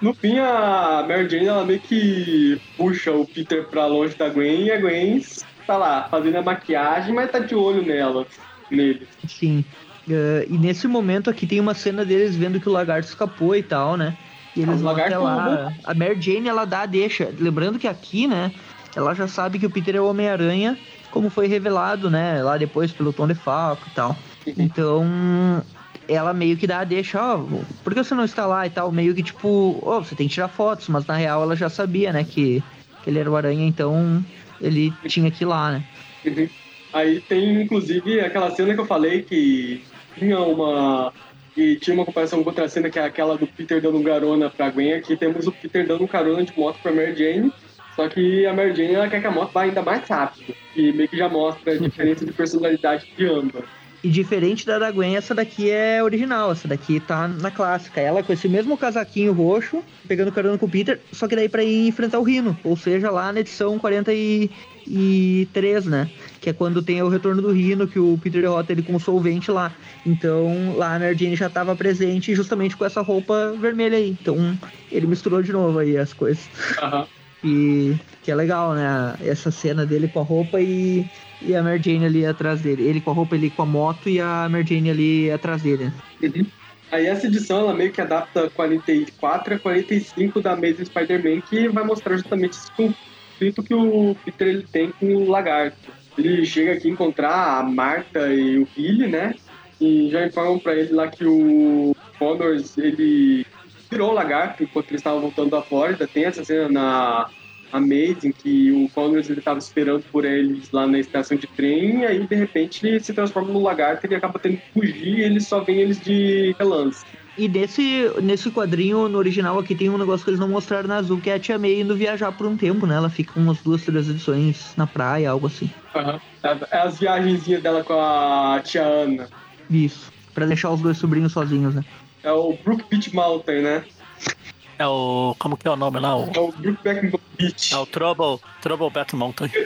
No fim, a Mary Jane, ela meio que puxa o Peter pra longe da Gwen e a Gwen tá lá, fazendo a maquiagem, mas tá de olho nela, nele. Sim. Uh, e nesse momento aqui tem uma cena deles vendo que o lagarto escapou e tal, né? E eles vão até lá. A Mary Jane, ela dá a deixa. Lembrando que aqui, né? Ela já sabe que o Peter é o Homem-Aranha, como foi revelado, né? Lá depois pelo Tom DeFalco e tal. Então, ela meio que dá a deixa, ó, por que você não está lá e tal? Meio que tipo, ó, você tem que tirar fotos, mas na real ela já sabia, né? Que, que ele era o Aranha, então ele tinha que ir lá, né? Uhum. Aí tem, inclusive, aquela cena que eu falei que tinha uma. E tinha uma comparação com outra cena que é aquela do Peter dando um carona pra Gwen. Aqui temos o Peter dando um carona de moto pra Mary Jane. Só que a Mary Jane ela quer que a moto vá ainda mais rápido. E meio que já mostra a diferença de personalidade de ambas. E diferente da da Gwen, essa daqui é original, essa daqui tá na clássica. Ela com esse mesmo casaquinho roxo, pegando carona com o Peter, só que daí pra ir enfrentar o Rino. Ou seja, lá na edição 43, né? Que é quando tem o retorno do Rino, que o Peter derrota ele com o solvente lá. Então lá a Jane já tava presente justamente com essa roupa vermelha aí. Então ele misturou de novo aí as coisas. Aham. E que é legal, né? Essa cena dele com a roupa e, e a Mary Jane ali atrás dele. Ele com a roupa, ele com a moto e a Mary Jane ali atrás dele. Uhum. Aí essa edição ela meio que adapta 44 a 45 da Amazing Spider-Man, que vai mostrar justamente esse conflito que o Peter ele tem com o lagarto. Ele chega aqui encontrar a Marta e o Billy, né? E já informam pra ele lá que o Connors, ele virou o lagarto enquanto ele estava voltando da Flórida. Tem essa cena na Amazing que o Connors estava esperando por eles lá na estação de trem e aí de repente ele se transforma no lagarto e ele acaba tendo que fugir e ele só vem eles de relance. E nesse, nesse quadrinho, no original aqui, tem um negócio que eles não mostraram na Azul, que é a Tia May indo viajar por um tempo, né? Ela fica umas duas, três edições na praia, algo assim. Aham. É as viagenzinhas dela com a tia Ana. Isso. Pra deixar os dois sobrinhos sozinhos, né? É o Brook Beach Mountain, né? É o. Como que é o nome lá? O, É o Brookback Beach. é o Trouble, Trouble Back Mountain. [laughs]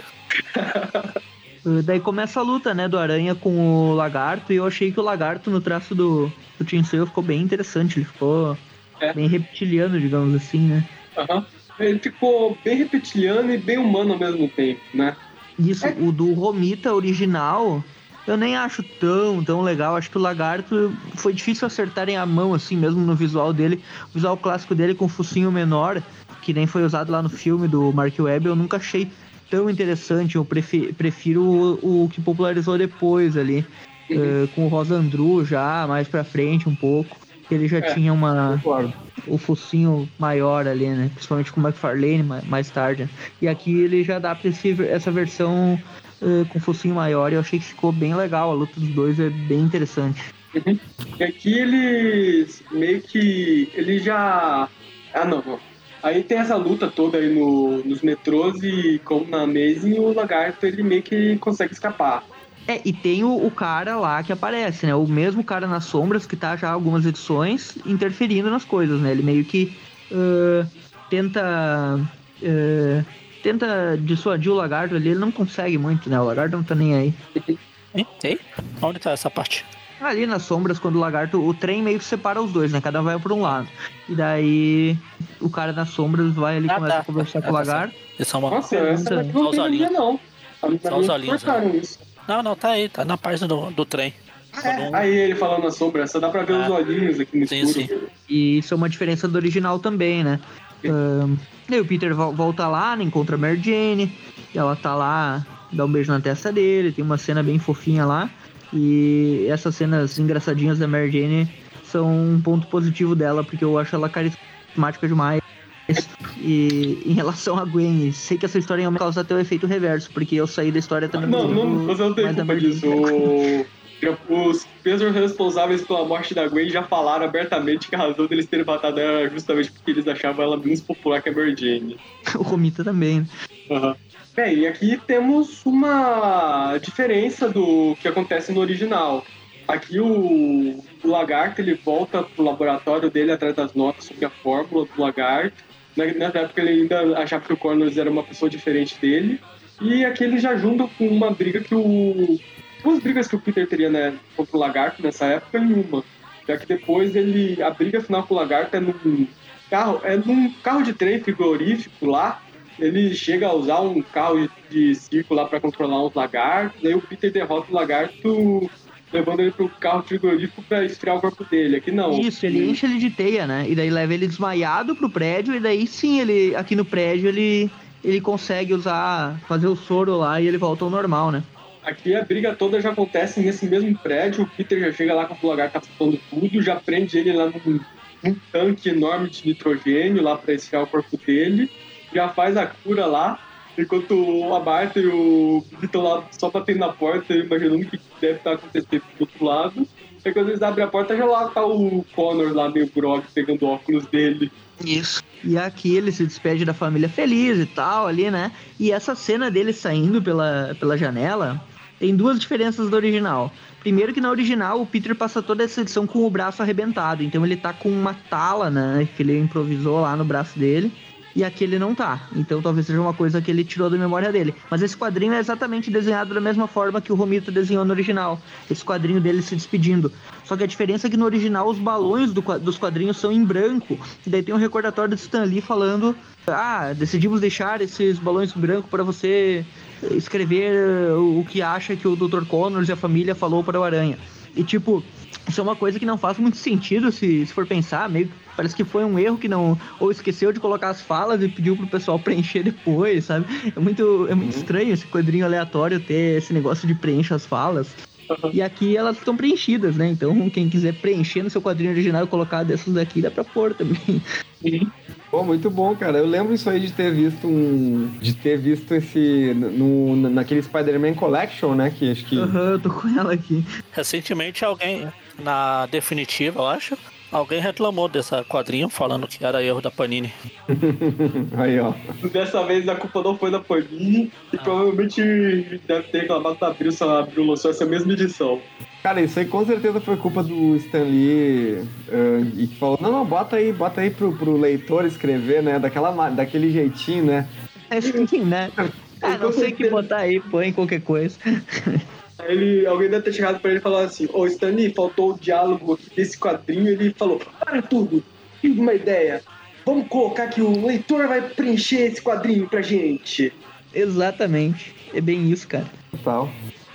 Uh, Daí começa a luta, né, do Aranha com o Lagarto, e eu achei que o Lagarto no traço do, do Tim Sale ficou bem interessante, ele ficou É. bem reptiliano, digamos assim, né? Aham. Ele ficou bem reptiliano e bem humano ao mesmo tempo, né? Isso, É. o do Romita original, eu nem acho tão, tão legal. Acho que o lagarto foi difícil acertarem a mão, assim, mesmo no visual dele. O visual clássico dele com focinho menor, que nem foi usado lá no filme do Mark Webb, eu nunca achei tão interessante. Eu prefi- prefiro o, o que popularizou depois ali, eh, com o Rosandru já, mais pra frente um pouco. que Ele já É. tinha uma, Concordo. o focinho maior ali, né? Principalmente com o McFarlane ma- mais tarde. né? E aqui ele já adapta esse, essa versão eh, com focinho maior e eu achei que ficou bem legal. A luta dos dois é bem interessante. Uhum. E aqui eles meio que. Ele já. Ah, não, não. Aí tem essa luta toda aí no, nos metrôs e, como na Amazing, o lagarto ele meio que consegue escapar. É, e tem o, o cara lá que aparece, né? O mesmo cara nas sombras que tá já algumas edições interferindo nas coisas, né? Ele meio que eh, tenta. eh, tenta dissuadir o lagarto ali, ele não consegue muito, né? O lagarto não tá nem aí. Ei? Onde tá essa parte? Ali nas sombras, quando o lagarto. O trem meio que separa os dois, né? Cada um vai por um lado. E daí o cara nas sombras vai ali e Ah, começa tá. a conversar com o Ah, tá lagarto. Isso é uma... Nossa, essa daqui não Só os tem olhinhos. não. Só os olhinhos, isso. Não, não, tá aí, tá na página do, do trem. Quando um- Aí ele falando na sombra, só dá pra ver Ah. os olhinhos aqui no Sim, escuro. sim. E isso é uma diferença do original também, né? Daí o Peter vo- volta lá, encontra a Mary Jane. Ela tá lá, dá um beijo na testa dele. Tem uma cena bem fofinha lá. E essas cenas engraçadinhas da Mary Jane são um ponto positivo dela, porque eu acho ela carismática demais. E em relação a Gwen, sei que essa história ia causar até o efeito reverso, porque eu saí da história também. Não, não, não da culpa Mary disso. Os pesos responsáveis pela morte da Gwen já falaram abertamente que a razão deles terem matado ela era justamente porque eles achavam ela menos popular que a Mary Jane. [laughs] O Romita também. né? Aham. Bem, e aqui temos uma diferença do que acontece no original. Aqui o, o lagarto ele volta pro laboratório dele atrás das notas sobre a fórmula do lagarto. Na- Nessa época ele ainda achava que o Connors era uma pessoa diferente dele. E aqui ele já junta com uma briga que o. Duas brigas que o Peter teria né, contra o lagarto nessa época em uma. Já que depois ele. A briga final com o lagarto é num carro. É num carro de trem frigorífico lá. Ele chega a usar um carro de, de circo lá pra controlar uns lagartos. Aí o Peter derrota o lagarto levando ele pro carro frigorífico pra esfriar o corpo dele. Aqui não. Isso, ele enche ele de teia, né? E daí leva ele desmaiado pro prédio, e daí sim, ele aqui no prédio ele, ele consegue usar, fazer o soro lá e ele volta ao normal, né? Aqui a briga toda já acontece nesse mesmo prédio. O Peter já chega lá com o lagarto tá soltando tudo, já prende ele lá num, num tanque enorme de nitrogênio lá pra esfriar o corpo dele. Já faz a cura lá. Enquanto a Marta e o estão lá só batendo na porta, imaginando o que deve estar acontecendo do outro lado. Aí quando eles abrem a porta, já lá tá o Connor lá meio grog, pegando óculos dele. Isso. E aqui ele se despede da família feliz e tal, ali, né? E essa cena dele saindo pela, pela janela tem duas diferenças do original. Primeiro que na original o Peter passa toda essa edição com o braço arrebentado, então ele tá com uma tala, né? Que ele improvisou lá no braço dele. E aqui ele não tá. Então talvez seja uma coisa que ele tirou da memória dele. Mas esse quadrinho é exatamente desenhado da mesma forma que o Romito desenhou no original. Esse quadrinho dele se despedindo. Só que a diferença é que no original os balões do dos quadrinhos são em branco. E daí tem um recordatório do Stan Lee falando: Ah, decidimos deixar esses balões branco para você escrever eh, o que acha que o Dr. Connors e a família falou para o Aranha. E tipo, isso é uma coisa que não faz muito sentido se, se for pensar, meio que parece que foi um erro que não. Ou esqueceu de colocar as falas e pediu pro pessoal [laughs] preencher depois, sabe? É muito, é muito estranho esse quadrinho aleatório ter esse negócio de preencher as falas. E aqui elas estão preenchidas, né? Então quem quiser preencher no seu quadrinho original e colocar dessas daqui, dá pra pôr também. Pô, muito bom, cara. Eu lembro isso aí de ter visto um. De ter visto esse. No, naquele Spider-Man Collection, né? Que acho que. Aham, eu tô com ela aqui. Recentemente alguém, na definitiva, eu acho, alguém reclamou dessa quadrinho falando que era erro da Panini. [laughs] Aí, ó. Dessa vez a culpa não foi da Panini e provavelmente deve ter reclamado da Abril se a Abril lançou essa mesma edição. Cara, isso aí com certeza foi culpa do Stan Lee ah, e que falou, não, não, bota aí, bota aí pro, pro leitor escrever, né? Daquela, daquele jeitinho, né? [laughs] Assim, né? Ah, não sei o que botar aí, põe qualquer coisa. Ele, alguém deve ter chegado pra ele e falado assim: Ô Stanley, faltou o diálogo aqui desse quadrinho. Ele falou: Para tudo, tive uma ideia. Vamos colocar que o leitor vai preencher esse quadrinho pra gente. Exatamente. É bem isso, cara. Total.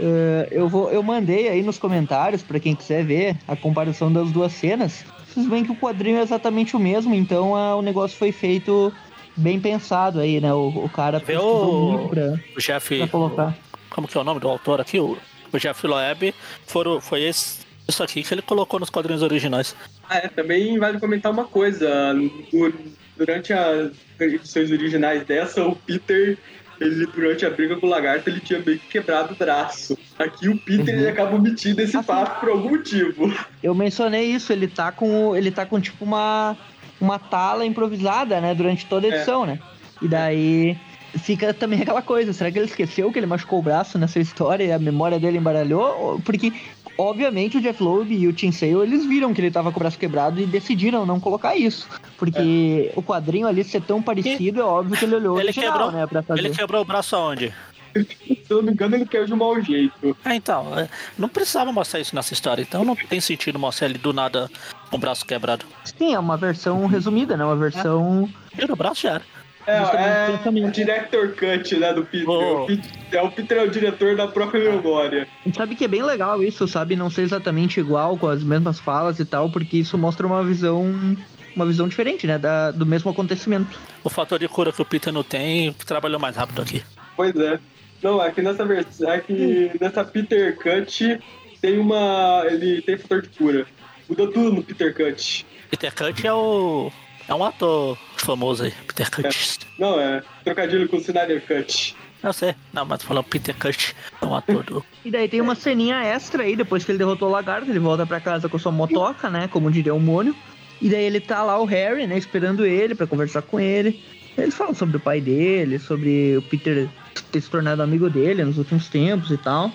Eh, eu, vou, eu mandei aí nos comentários pra quem quiser ver a comparação das duas cenas. Vocês veem que o quadrinho é exatamente o mesmo, então ah, o negócio foi feito bem pensado aí, né? O, o cara Vê pesquisou o- muito pra, O Jeff. pra colocar. Como que é o nome do autor aqui? O, o Jeff Loeb. Foram, foi esse, isso aqui que ele colocou nos quadrinhos originais. Ah, é, também vale comentar uma coisa. Du- Durante as edições originais dessa, o Peter, ele, durante a briga com o lagarto, ele tinha meio que quebrado o braço. Aqui o Peter ele acaba omitindo esse sim. fato por algum motivo. Eu mencionei isso, ele tá com. Ele tá com tipo uma. Uma tala improvisada, né? Durante toda a É. edição, né? E daí fica também aquela coisa, será que ele esqueceu que ele machucou o braço nessa história e a memória dele embaralhou? Ou- Porque, obviamente, o Jeff Loeb e o Tim Sale, eles viram que ele tava com o braço quebrado e decidiram não colocar isso. Porque o quadrinho ali ser tão parecido, é óbvio que ele olhou o Ele original, quebrou- né? Pra fazer. Ele quebrou o braço aonde? Se eu não me engano, ele caiu de mau jeito. É, então, é, não precisava mostrar isso nessa história, então não tem sentido mostrar ele do nada com o braço quebrado. Sim, é uma versão resumida, né? Uma versão... O braço já era. É, é o director cut, né, do Peter. Oh. O Peter- é, o Peter é o diretor da própria memória. Sabe que é bem legal isso, sabe? Não ser exatamente igual, com as mesmas falas e tal, porque isso mostra uma visão... Uma visão diferente, né? Da, do mesmo acontecimento. O fator de cura que o Peter não tem trabalhou mais rápido aqui. Pois é. Não, é que nessa versão. É que nessa Peter Cut tem uma. Ele tem fator de cura. Muda tudo no Peter Cut. Peter Cut é o. É um ator famoso aí, Peter Cut. Não, é trocadilho com o Snyder Cut. Eu sei. Não, mas falando Peter Cut, é um ator do. E daí tem uma ceninha extra aí, depois que ele derrotou o lagarto, ele volta pra casa com sua motoca, né? Como diria o Mônio. E daí ele tá lá, o Harry, né, esperando ele pra conversar com ele. Eles falam sobre o pai dele, sobre o Peter ter se tornado amigo dele nos últimos tempos e tal.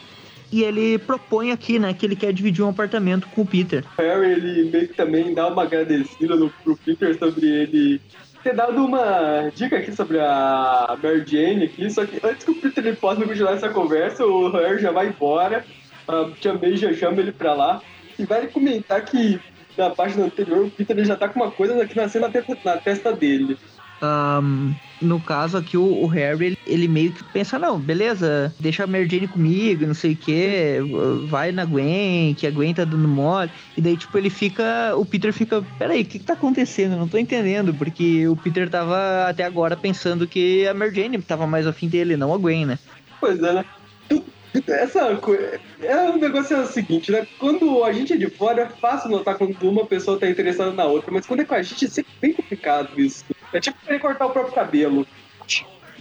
E ele propõe aqui, né, que ele quer dividir um apartamento com o Peter. Harry, ele meio que também dá uma agradecida no, pro Peter sobre ele ter dado uma dica aqui sobre a Mary Jane aqui, só que antes que o Peter ele possa continuar essa conversa, o Harry já vai embora, a Tia May já chama ele pra lá, e vai comentar que na página anterior o Peter ele já tá com uma coisa aqui na testa, na testa dele. Ahn, no caso aqui, o, o Harry, ele, ele meio que pensa, não, beleza, deixa a Mary Jane comigo, não sei o que, vai na Gwen, que a Gwen tá dando mole. E daí, tipo, ele fica, o Peter fica, peraí, o que que tá acontecendo? Não tô entendendo, porque o Peter tava até agora pensando que a Mary Jane tava mais afim dele, não a Gwen, né? Pois é, né? Essa coisa. É um negócio é o seguinte, né? Quando a gente é de fora, é fácil notar quando uma pessoa tá interessada na outra, mas quando é com a gente é sempre bem complicado isso. É tipo querer cortar o próprio cabelo.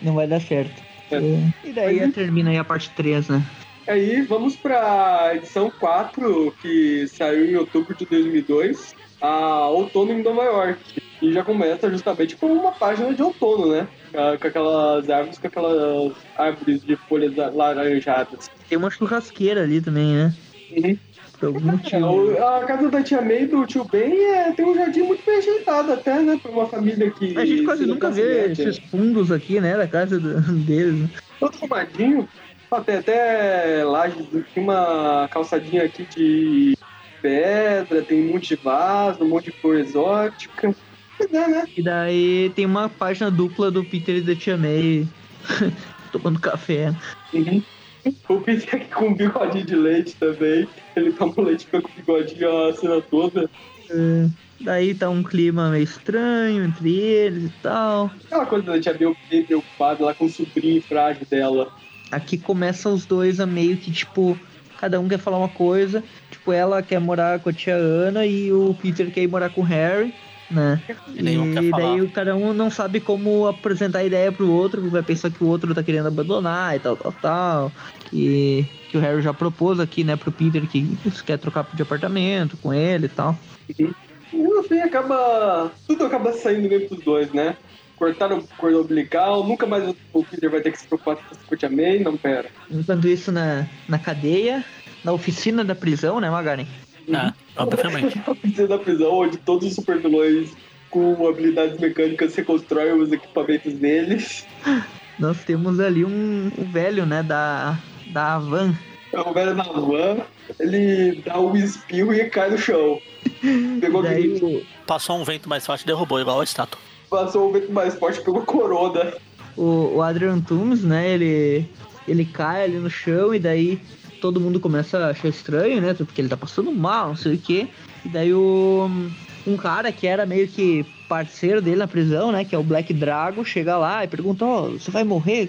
Não vai dar certo. É. E daí Mas- termina aí a parte 3, né? Aí vamos pra edição 4, que saiu em outubro de 2002, a Outono em Nova York. E já começa justamente com uma página de outono, né? Ah, Com aquelas árvores, com aquelas árvores de folhas laranjadas. Tem uma churrasqueira ali também, né? Uhum. Por algum É, motivo. o- a casa da tia May do tio Ben é, tem um jardim muito bem ajeitado até, né? Pra uma família que... A gente quase se nunca vê esses fundos aqui, né? Da casa do- deles. né? todo arrumadinho. Ó, tem até laje, tem uma calçadinha aqui de pedra, tem um monte de vaso, um monte de flor exótica. É, né? E daí tem uma página dupla do Peter e da Tia May [laughs] tomando café. Uhum. O Peter aqui com um bigodinho de leite também. Ele toma o leite fica com o bigodinho a cena toda. É, daí tá um clima meio estranho entre eles e tal. Aquela coisa da tia May preocupada lá com o sobrinho frágil dela. Aqui começa os dois a meio que, tipo, cada um quer falar uma coisa. Tipo, ela quer morar com a tia Ana e o Peter quer ir morar com o Harry, né? E E daí o- cada um não sabe como apresentar a ideia pro outro, vai pensar que o outro tá querendo abandonar e tal, tal, tal. E que o Harry já propôs aqui, né, pro Peter que quer trocar de apartamento com ele e tal. E no fim acaba. Tudo acaba saindo bem pros dois, né? Cortaram o cordão umbilical, nunca mais o Peter vai ter que se preocupar com a tia não, pera. Enquanto isso, na, na cadeia, na oficina da prisão, né, Magaren? É, obviamente. [laughs] A oficina da prisão, onde todos os super vilões com habilidades mecânicas reconstroem os equipamentos deles. [laughs] Nós temos ali um, um velho, né, da, da Avan. O velho na van, ele dá um espirro e cai no chão. [laughs] Pegou Daí o, Passou um vento mais forte e derrubou igual a estátua. Passou o vento mais forte, pegou a corona. o, o Adrian Toomes, né, ele, ele cai ali no chão e daí todo mundo começa a achar estranho, né, porque ele tá passando mal, não sei o quê. E daí o, um cara que era meio que parceiro dele na prisão, né, que é o Black Drago, chega lá e pergunta, ó, você vai morrer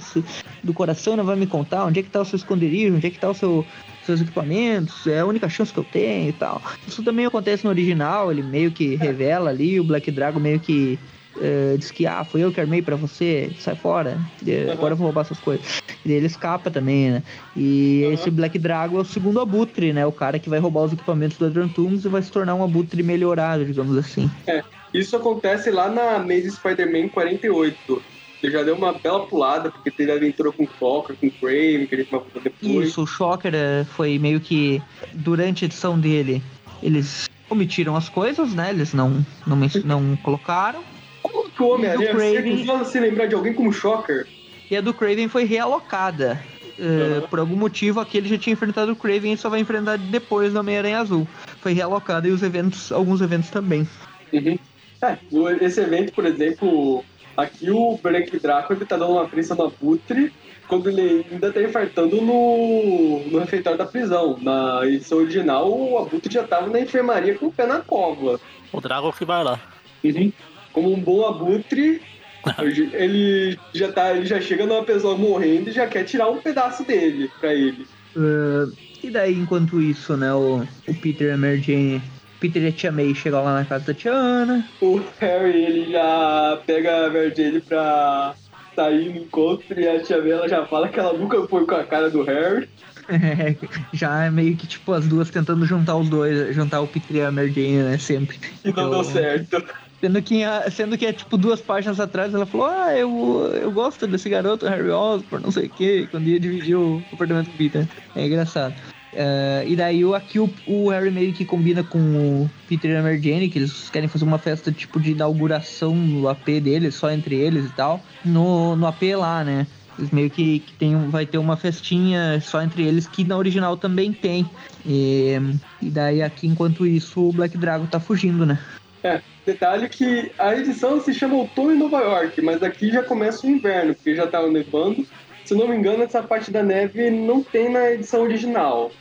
do coração, não vai me contar onde é que tá o seu esconderijo, onde é que tá o seu seus equipamentos, é a única chance que eu tenho e tal. Isso também acontece no original, ele meio que revela ali, o Black Drago meio que eh, diz que, ah, foi eu que armei pra você, sai fora, eh, agora eu vou roubar suas coisas. E ele escapa também, né? E Uhum. esse Black Drago é o segundo abutre, né? O cara que vai roubar os equipamentos do Adrian Toomes e vai se tornar um abutre melhorado, digamos assim. É, isso acontece lá na Maze Spider-Man 48. Ele já deu uma bela pulada, porque teve aventura com o Fokker, com o Crave, que a gente vai falar depois. Isso, o Shocker eh, foi meio que durante a edição dele, eles omitiram as coisas, né? Eles não, não, não colocaram. Como que o Homem-Aranha do se Craven- a se lembrar de alguém como Shocker? E a do Craven foi realocada. Eh, Uhum. Por algum motivo, aqui ele já tinha enfrentado o Craven e só vai enfrentar depois do Homem-Aranha Azul. Foi realocada e os eventos, alguns eventos também. Uhum. É, esse evento, por exemplo, aqui o Black Draco ele tá dando uma prensa no Abutre quando ele ainda tá infartando no, no refeitório da prisão. Na edição original, o Abutre já tava na enfermaria com o pé na cova. O Drago que vai lá. Como um bom Abutre, [laughs] ele já, tá, ele já chega numa pessoa morrendo e já quer tirar um pedaço dele pra ele. Eh, e daí, enquanto isso, né, o, o Peter e a Mary Jane, Peter e a Tia May chegam lá na casa da Tia Ana. O Harry, ele já pega a Mary Jane pra sair no encontro e a tia May, ela já fala que ela nunca foi com a cara do Harry. É, [laughs] já é meio que tipo as duas tentando juntar os dois, juntar o Peter e a Mary Jane, né? Sempre. E não deu certo. Sendo que, sendo que é tipo duas páginas atrás, ela falou: Ah, eu, eu gosto desse garoto, Harry Osborn, não sei o que, quando ia dividir o apartamento com o Peter. É engraçado. Uh, e daí aqui o, o, Harry meio que combina com o Peter e a Mary Jane, que eles querem fazer uma festa tipo de inauguração no AP deles, só entre eles e tal. No, no AP lá, né? Eles meio que, que tem, vai ter uma festinha só entre eles, que na original também tem. E, e daí aqui, enquanto isso, o Black Dragon tá fugindo, né? É, detalhe que a edição se chama Outono em Nova York, mas aqui já começa o inverno, porque já tava nevando. Se não me engano, essa parte da neve não tem na edição original.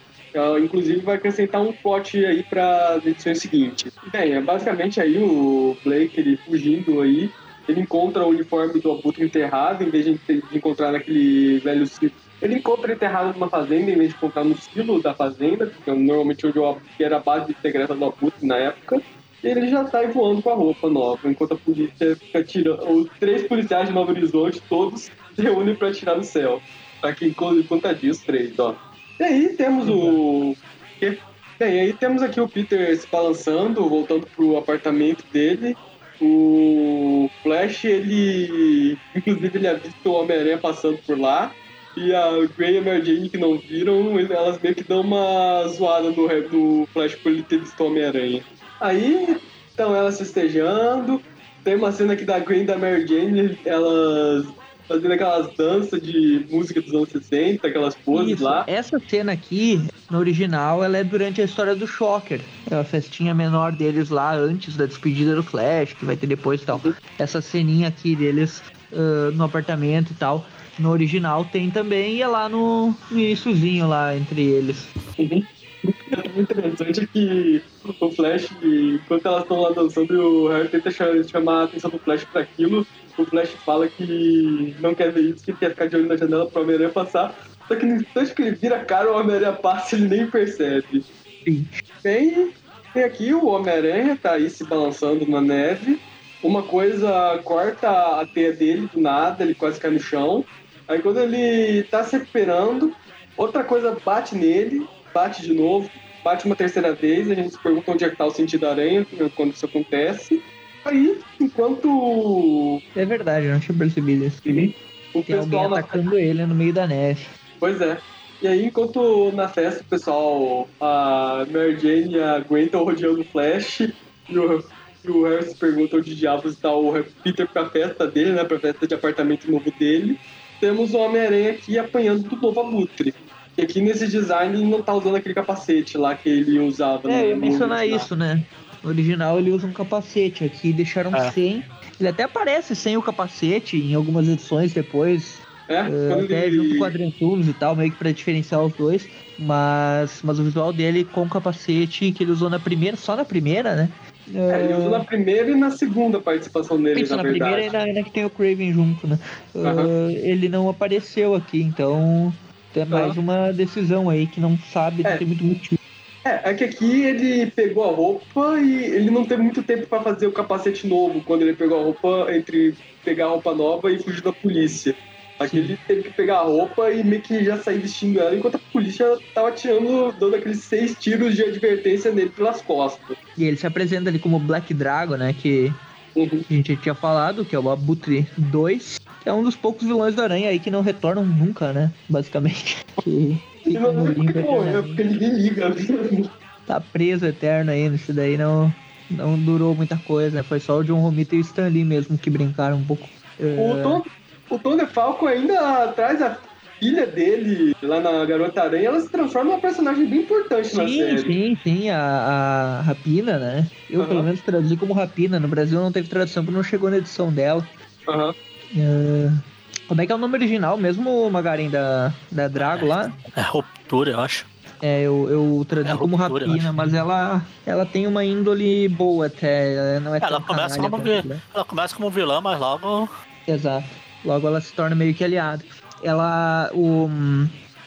Inclusive, vai acrescentar um plot aí para as edições seguintes. Bem, é basicamente aí o Blake ele fugindo aí ele encontra o uniforme do Abutre enterrado, em vez de, de encontrar naquele velho silo. Ele encontra enterrado numa fazenda, em vez de encontrar no silo da fazenda, que normalmente onde o Abutre era a base secreta do Abutre na época. Ele já sai voando com a roupa nova, enquanto a polícia fica tirando. Os três policiais de Novo Horizonte, todos se reúnem para tirar no céu. Pra quem conta disso, três, ó. E aí temos o. Bem, aí temos aqui o Peter se balançando, voltando pro apartamento dele. O Flash, ele. Inclusive, ele avista o Homem-Aranha passando por lá. E a Gray e a Mary Jane, que não viram, elas meio que dão uma zoada no, no Flash por ele ter visto o Homem-Aranha. Aí, estão elas festejando. Tem uma cena aqui da Gwen e da Mary Jane, elas fazendo aquelas danças de música dos anos 60, aquelas poses Isso. lá. Essa cena aqui, no original, ela é durante a história do Shocker. É a festinha menor deles lá antes da despedida do Flash, que vai ter depois e tal. Essa ceninha aqui deles uh, no apartamento e tal. No original tem também e é lá no, no iníciozinho lá entre eles. Uhum. É muito interessante que o Flash, enquanto elas estão lá dançando, o Harry tenta chamar a atenção do Flash para aquilo o Flash fala que não quer ver isso, que quer ficar de olho na janela pro Homem-Aranha passar. Só que no instante que ele vira a cara, o Homem-Aranha passa ele nem percebe. Sim. Tem, tem aqui o Homem-Aranha, tá aí se balançando na neve. Uma coisa corta a teia dele do nada, ele quase cai no chão. Aí quando ele tá se recuperando, outra coisa bate nele, bate de novo, bate uma terceira vez, a gente se pergunta onde é que tá o sentido da aranha quando isso acontece. Aí, enquanto. É verdade, eu não tinha percebido isso. O Tem alguém atacando ele no meio da neve. Pois é. E aí, enquanto na festa o pessoal, a Mary Jane e a Gwen estão rodeando o Flash, e o, e o Harry se pergunta onde diabos está o Peter pra festa dele, né? Pra festa de apartamento novo dele. Temos o Homem-Aranha aqui apanhando do novo abutre. E aqui nesse design ele não tá usando aquele capacete lá que ele usava. É, eu ia mencionar isso, né? No original ele usa um capacete, aqui deixaram é. sem. Ele até aparece sem o capacete em algumas edições depois. É, uh, até ele... junto com Toomes e tal, meio que pra diferenciar os dois. Mas, mas o visual dele com o capacete que ele usou na primeira, só na primeira, né? É, ele usou na primeira e na segunda participação dele, Isso, na, na verdade. primeira ainda, que tem o Craven junto, né? Uh, ele não apareceu aqui, então é mais uma decisão aí que não sabe, é. não tem muito motivo. É, é que aqui ele pegou a roupa e ele não teve muito tempo para fazer o capacete novo quando ele pegou a roupa entre pegar a roupa nova e fugir da polícia. Aqui ele teve que pegar a roupa e meio que já sair vestindo ela, enquanto a polícia tava tirando, dando aqueles seis tiros de advertência nele pelas costas. E ele se apresenta ali como Black Dragon, né? Que uhum. a gente tinha falado, que é o Abutre 2, que é um dos poucos vilões do Aranha aí que não retornam nunca, né? Basicamente. [laughs] Que Fica não, porque morreu, porque ninguém liga. Tá preso eterno aí, isso daí não, não durou muita coisa, né? Foi só o John Romita e o Stan Lee mesmo que brincaram um pouco. O, é... Tom, o Tom Falco ainda traz a filha dele lá na Garota Aranha, ela se transforma numa personagem bem importante sim, na série. Sim, sim, a, a Rapina, né? Eu pelo menos traduzi como Rapina. No Brasil não teve tradução porque não chegou na edição dela. Aham. Uh, como é que é o nome original mesmo, Magarin, da, da Drago lá? É Ruptura, eu acho. É, eu, eu traduzi é como ruptura, Rapina, mas ela, ela tem uma índole boa até. Ela não é ela, começa como vilã, ela começa como vilã, mas logo. Exato. Logo ela se torna meio que aliada. Ela. O,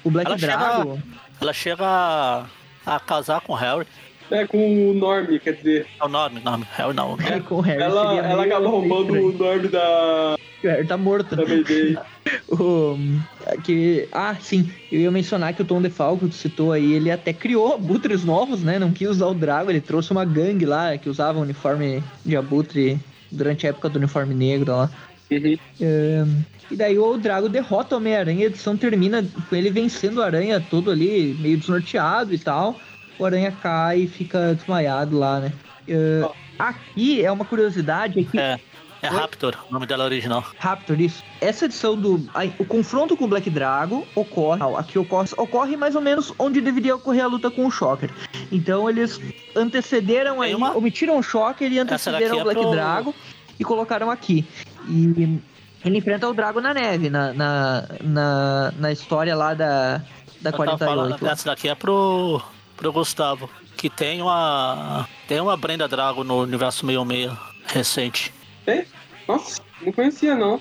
o Black ela Drago. Chega, ela chega a, a casar com o Harry. É, com o Norm, quer dizer. É o Norm, Norm. Harry não. É, com o Harry. Ela, ela acaba roubando o Norm da, o Harry tá morto. né? Também dei. [laughs] O, que, ah, sim, eu ia mencionar que o Tom DeFalco que tu citou aí, ele até criou abutres novos, né? Não quis usar o Drago, ele trouxe uma gangue lá que usava o uniforme de abutre durante a época do uniforme negro lá. Uhum. É, e daí o Drago derrota o Homem-Aranha, a edição termina com ele vencendo o Aranha todo ali, meio desnorteado e tal. O Aranha cai e fica desmaiado lá, né? É, aqui é uma curiosidade, é que É, é Raptor, o nome dela é original. Raptor, isso. Essa edição do. o confronto com o Black Drago ocorre. Aqui ocorre, ocorre mais ou menos onde deveria ocorrer a luta com o Shocker. Então eles antecederam aí, uma- omitiram o Shocker e antecederam daqui o Black é pro- Drago e colocaram aqui. E ele enfrenta o Drago na neve, na, na, na, na história lá da, da Eu tava 48. falando, essa daqui é pro, pro Gustavo. Que tem uma. Tem uma Brenda Drago no universo 66 recente. Tem? Nossa, não conhecia não.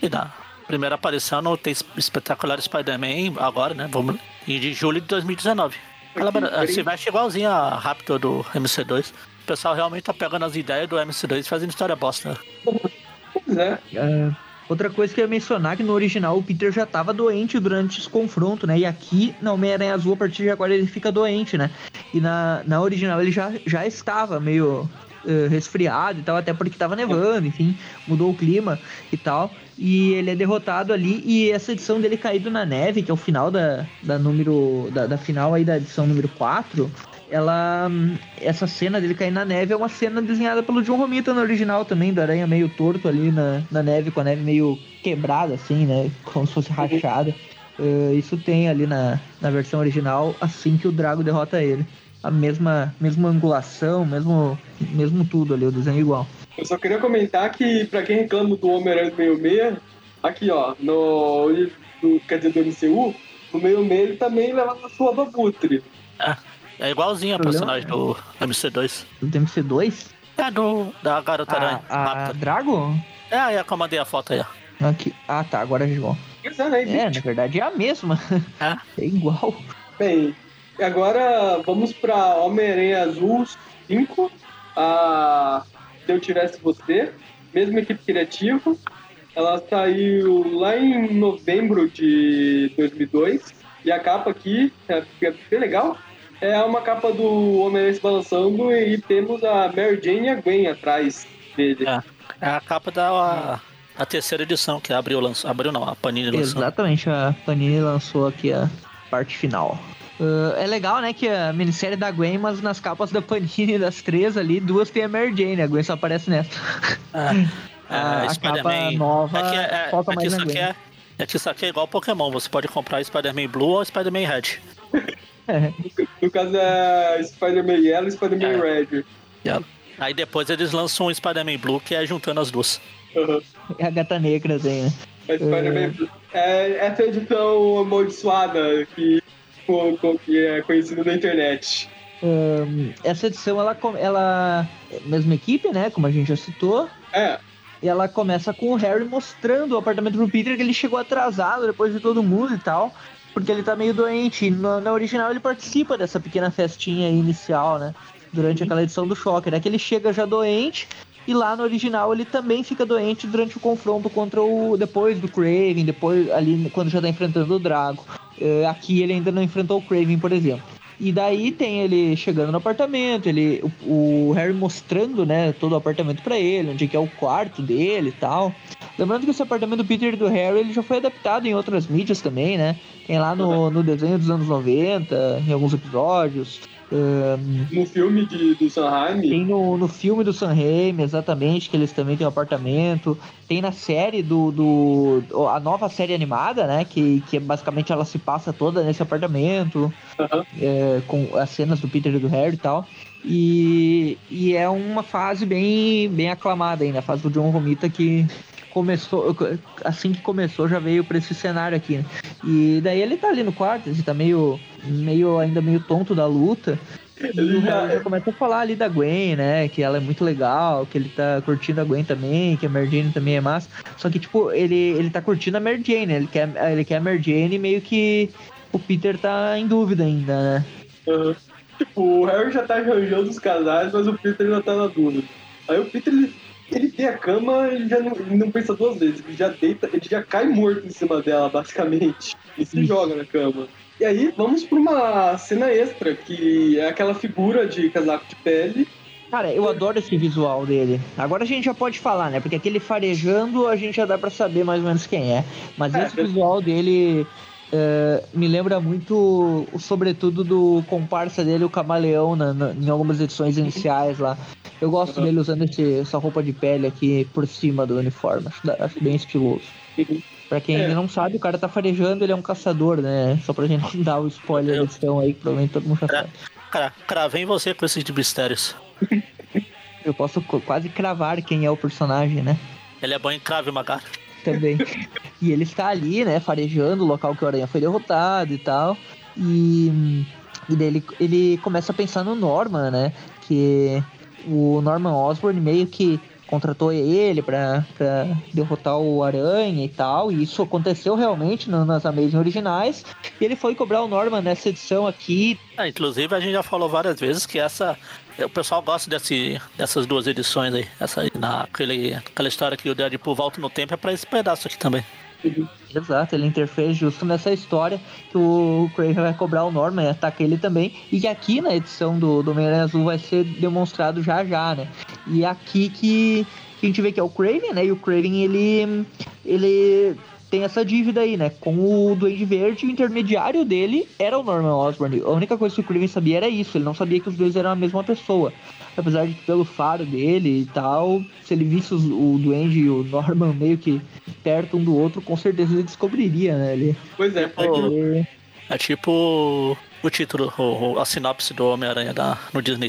E na primeira aparição no tem espetacular Spider-Man agora, né? Vamos. E de julho de 2019. Ela Aqui, se veste igualzinha a Raptor do MC2. O pessoal realmente tá pegando as ideias do MC2 e fazendo história bosta. Pois é. É, outra coisa que eu ia mencionar é que no original o Peter já tava doente durante esse confronto, né? E aqui na Homem-Aranha Azul, a partir de agora, ele fica doente, né? E na, na original ele já, já estava meio eh, resfriado e tal, até porque tava nevando, enfim, mudou o clima e tal. E ele é derrotado ali, e essa edição dele caído na neve, que é o final da, da número. Da, da final aí da edição número 4, ela. hum, Essa cena dele cair na neve é uma cena desenhada pelo John Romita no original também, do Aranha meio torto ali na, na neve, com a neve meio quebrada, assim, né? Como se fosse rachada. Eh, isso tem ali na, na versão original, assim que o Drago derrota ele. A mesma, mesma angulação, mesmo, mesmo tudo ali, o desenho é igual. Eu só queria comentar que, pra quem reclama do Homem-Aranha do meio meia, aqui ó, no, no. Quer dizer, do MCU, no meio meia ele também leva a sua do Abutre. É igualzinho a personagem do MC2. Do TMC2? É do. Da Garota Aranha. A, a. Drago? É, aí eu mandei a foto aí, ó. Aqui. Ah, tá, agora é. Pois é? É, na verdade é a mesma. [laughs] É. É igual. Bem, agora vamos pra Homem-Aranha Azul 5. A Se Eu Tivesse Você, mesma equipe criativa. Ela saiu lá em novembro de 2002. E a capa aqui é, é bem legal. É uma capa do Homem-Aranha se balançando e temos a Mary Jane e a Gwen atrás dele. É. É a capa da a terceira edição que abriu, lançou, abriu não, a Panini lançou. Exatamente, a Panini lançou aqui a parte final. Ah, é legal, né, que a minissérie da Gwen, mas nas capas da Panini [laughs] das três ali, duas tem a Mary Jane, a Gwen só aparece nessa. É, [laughs] A- a capa nova é que, é, é que mais isso na aqui Gwen. é, é que isso aqui é igual Pokémon, você pode comprar Spider-Man Blue ou Spider-Man Red. [laughs] É, [laughs] No caso é Spider-Man Yellow e Spider-Man É. Red. Aí depois eles lançam um Spider-Man Blue que é juntando as duas. Uhum. é a gata negra, tem, né? É Spider-Man. É, essa edição amaldiçoada que, co- que é conhecida na internet. Essa edição, ela, ela. é Mesma equipe, né? Como a gente já citou. É, E ela começa com o Harry mostrando o apartamento pro Peter que ele chegou atrasado depois de todo mundo e tal. Porque ele tá meio doente. Na, na original ele participa dessa pequena festinha inicial, né? Durante aquela edição do Shocker. É que ele chega já doente. E lá no original ele também fica doente durante o confronto contra o. Depois do Craven, depois ali quando já tá enfrentando o Drago. É, aqui ele ainda não enfrentou o Craven, por exemplo. E daí tem ele chegando no apartamento, ele o, o Harry mostrando, né, todo o apartamento pra ele, onde que é o quarto dele e tal. Lembrando que esse apartamento do Peter e do Harry, ele já foi adaptado em outras mídias também, né? Tem lá no, no desenho dos anos 90, em alguns episódios. Ahn, no filme de, do Sanheim. tem no, no filme do Sam Raimi, exatamente, que eles também têm um apartamento. Tem na série do, do. A nova série animada, né? Que, que basicamente ela se passa toda nesse apartamento. Aham. é, com as cenas do Peter e do Harry e tal. E, e é uma fase bem, bem aclamada ainda, a fase do John Romita que começou, assim que começou já veio pra esse cenário aqui, né? E daí ele tá ali no quarto, ele tá meio, meio ainda meio tonto da luta. Ele já- já começa a falar ali da Gwen, né? Que ela é muito legal, que ele tá curtindo a Gwen também, que a Mary Jane também é massa. Só que, tipo, ele, ele tá curtindo a Mary Jane, né? Ele quer, ele quer a Mary Jane meio que o Peter tá em dúvida ainda, né? Aham. Tipo, o Harry já tá arranjando os casais, mas o Peter já tá na dúvida. Aí o Peter ele ele tem a cama, ele já não, ele não pensa duas vezes, ele já deita, ele já cai morto em cima dela, basicamente. E se joga na cama. E aí, vamos pra uma cena extra, que é aquela figura de casaco de pele. Cara, eu adoro esse visual dele. Agora a gente já pode falar, né? Porque aquele farejando a gente já dá pra saber mais ou menos quem é. Mas É, esse visual dele é, me lembra muito, o- sobretudo, do comparsa dele, o Camaleão, na- na- em algumas edições iniciais lá. Eu gosto Uhum. dele usando esse- essa roupa de pele aqui por cima do uniforme. Acho, acho bem estiloso. Uhum. Pra quem É. ainda não sabe, o cara tá farejando, ele é um caçador, né? Só pra gente não [laughs] dar o spoiler da edição aí, que provavelmente todo mundo já sabe. Cara, cravei em você com esses de mistérios. Eu posso quase cravar quem é o personagem, né? Ele é bom em crave, Magar. Também. [laughs] e ele está ali, né, farejando o local que o Aranha foi derrotado e tal. E, e daí ele, ele começa a pensar no Norman, né? Que o Norman Osborn meio que contratou ele pra derrotar o Aranha e tal. E isso aconteceu realmente no- nas Amazing originais. E ele foi cobrar o Norman nessa edição aqui. Ah, inclusive, a gente já falou várias vezes que essa. O pessoal gosta desse, dessas duas edições aí. Essa naquele, aquela história que o Deadpool volta no tempo é pra esse pedaço aqui também. Exato, ele interfere justo nessa história que o Craven vai cobrar o Norman e ataca ele também. E aqui na edição do, do Homem-Aranha Azul vai ser demonstrado já já, né? E aqui que, que a gente vê que é o Craven, né? E o Craven ele, ele tem essa dívida aí, né? Com o Duende Verde, o intermediário dele era o Norman Osborn. A única coisa que o Craven sabia era isso, ele não sabia que os dois eram a mesma pessoa. Apesar de que pelo faro dele e tal, se ele visse os- o Duende e o Norman meio que perto um do outro, com certeza ele descobriria, né? Ele, Pois é, Ô, ele- É tipo o título, o- a sinopse do Homem-Aranha da- no Disney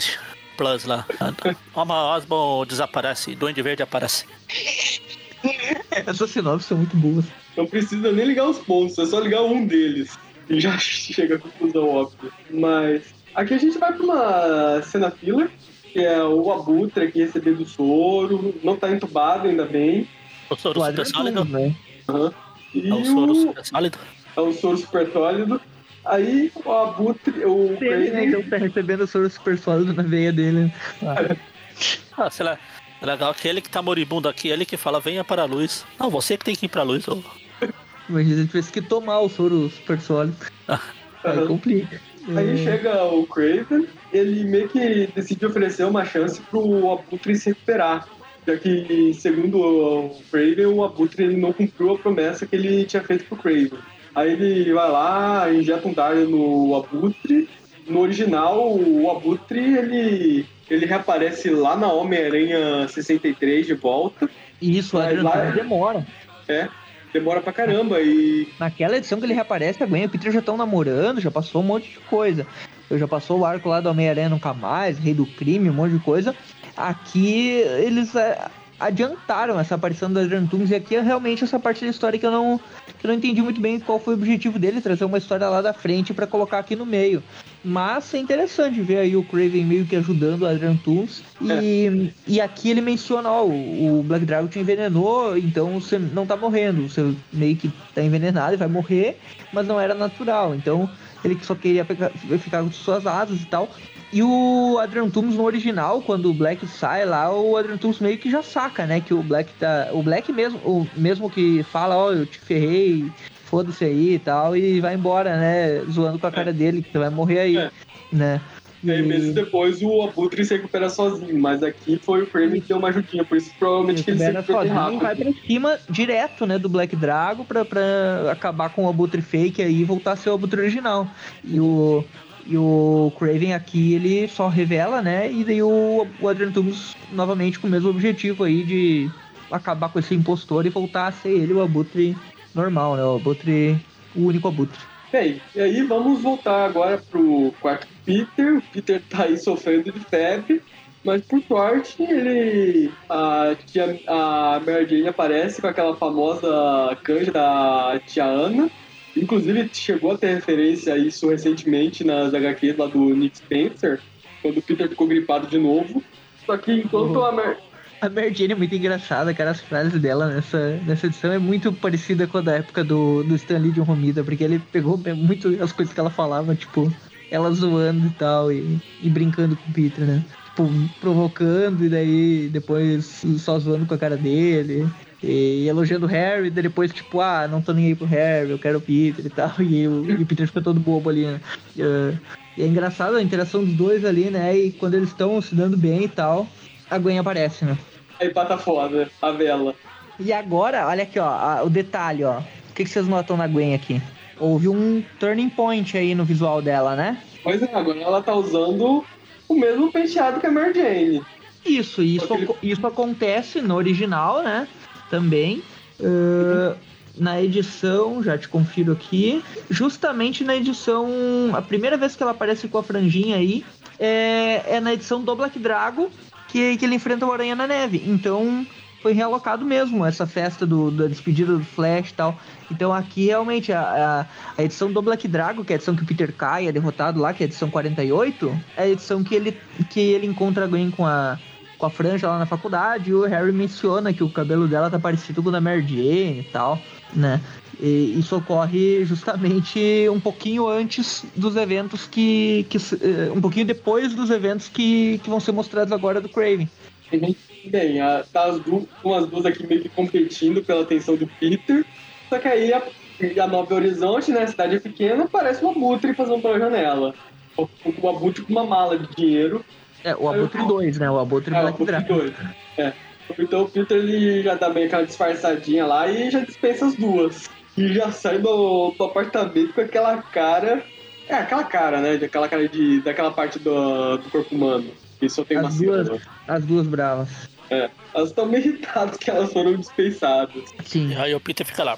Plus lá. [laughs] Homem Osborn desaparece, Duende Verde aparece. [laughs] Essas sinopses são muito boas. não precisa nem ligar os pontos, é só ligar um deles. E já [laughs] chega à conclusão óbvia. Mas aqui a gente vai pra uma cena filler, que é o Abutre aqui recebendo o soro, não tá entubado ainda bem. O soro super Adrian sólido. Né? Aham. E É o soro o, super sólido. é o soro super sólido. Aí o Abutre, o Ele, né? Então tá recebendo o soro super sólido na veia dele. Ah, sei lá. É legal que ele que tá moribundo aqui, ele que fala, venha para a luz. Não, você que tem que ir pra luz. ô. Imagina se ele tivesse que tomar o soro super sólido. Aí Aham. Aí É, chega o Craven, ele meio que decide oferecer uma chance pro Abutre se recuperar. Já que, segundo o Craven, o Abutre ele não cumpriu a promessa que ele tinha feito pro Craven. Aí ele vai lá, injeta um dardo no Abutre. No original, o Abutre, ele, ele reaparece lá na Homem-Aranha 63 de volta. E isso, Adrian lá- Toomes demora. É, demora pra caramba. E Naquela edição que ele reaparece, a Gwen e o Peter já estão namorando, já passou um monte de coisa. Eu já passou o arco lá do Homem-Aranha Nunca Mais, Rei do Crime, um monte de coisa. Aqui eles é, adiantaram essa aparição do Adrian Toomes e aqui é realmente essa parte da história que eu não, que eu não entendi muito bem qual foi o objetivo dele, trazer uma história lá da frente pra colocar aqui no meio. Mas é interessante ver aí o Craven meio que ajudando o Adrian Toomes. E, e aqui ele menciona, ó, o Black Dragon te envenenou, então você não tá morrendo. Você meio que tá envenenado e vai morrer, mas não era natural. Então ele só queria ficar com suas asas e tal. E o Adrian Toomes no original, quando o Black sai lá, o Adrian Toomes meio que já saca, né? Que o Black tá. O Black mesmo, o mesmo que fala, ó, eu te ferrei, foda-se aí e tal, e vai embora, né? Zoando com a cara dele, que vai morrer aí, É. né? aí, E- meses depois o Abutre se recupera sozinho. Mas aqui foi o Craven que deu uma ajudinha, por isso provavelmente que ele se Recupera sozinho e vai rápido. pra cima direto, né, do Black Drago pra, pra acabar com o Abutre fake aí e voltar a ser o Abutre original. E o, e o Craven aqui, ele só revela, né, e daí o, o Adrian Toomes novamente com o mesmo objetivo aí de acabar com esse impostor e voltar a ser ele o Abutre normal, né, o Abutre, o único Abutre. Bem, e aí vamos voltar agora pro quarto Peter. O Peter tá aí sofrendo de febre, mas por sorte ele. A, tia, a Mary Jane aparece com aquela famosa canja da tia Ana. Inclusive chegou a ter referência a isso recentemente nas HQs lá do Nick Spencer, quando o Peter ficou gripado de novo. Só que enquanto Uhum. a Mary. A Mary Jane é muito engraçada, cara. As frases dela nessa, nessa edição é muito parecida com a da época do, do Stan Lee de Romita, porque ele pegou muito as coisas que ela falava, tipo, ela zoando e tal, e, e brincando com o Peter, né? tipo, provocando e daí depois só zoando com a cara dele. E elogiando o Harry, daí depois, tipo, ah, não tô nem aí pro Harry, eu quero o Peter e tal. [laughs] E o, e o Peter fica todo bobo ali, né? E, é engraçado a interação dos dois ali, né? E quando eles estão se dando bem e tal, a Gwen aparece, né? Aí pata foda, a vela. E agora, olha aqui, ó, a- o detalhe, ó. O que, que vocês notam na Gwen aqui? Houve um turning point aí no visual dela, né? Pois é, agora ela tá usando o mesmo penteado que a Mary Jane. Isso, e isso, isso acontece no original, né? Também. Uh, na edição, já te confiro aqui. Justamente na edição. A primeira vez que ela aparece com a franjinha aí é, é na edição do Black Drago que, que ele enfrenta o Aranha na neve. Então foi realocado mesmo essa festa do, da despedida do Flash e tal. Então aqui realmente a, a, a edição do Black Drago, que é a edição que o Peter Kai é derrotado lá, que é a edição 48, é a edição que ele, que ele encontra a Gwen com a, com a franja lá na faculdade, e o Harry menciona que o cabelo dela tá parecido com o da Mary Jane e tal, né? E isso ocorre justamente um pouquinho antes dos eventos que. que eh, um pouquinho depois dos eventos que, que vão ser mostrados agora do Craven. Bem, a, tá as duas, com as duas aqui meio que competindo pela atenção do Peter. Só que aí a, a Nova Horizonte, né, a cidade é pequena, parece um abutre passando pela janela. O, o com uma mala de dinheiro. É, o Abutre 2, né? O Abutre É, o Black Dragon. dois. É. Então o Peter ele já dá meio aquela disfarçadinha lá e já dispensa as duas. E já sai do, do apartamento com aquela cara. É, aquela cara, né? de- Aquela cara de, daquela parte do, do corpo humano. Que só tem uma As duas, célula. as duas bravas. É. Elas estão meio irritadas que elas foram dispensadas. Sim. E aí o Peter fica lá,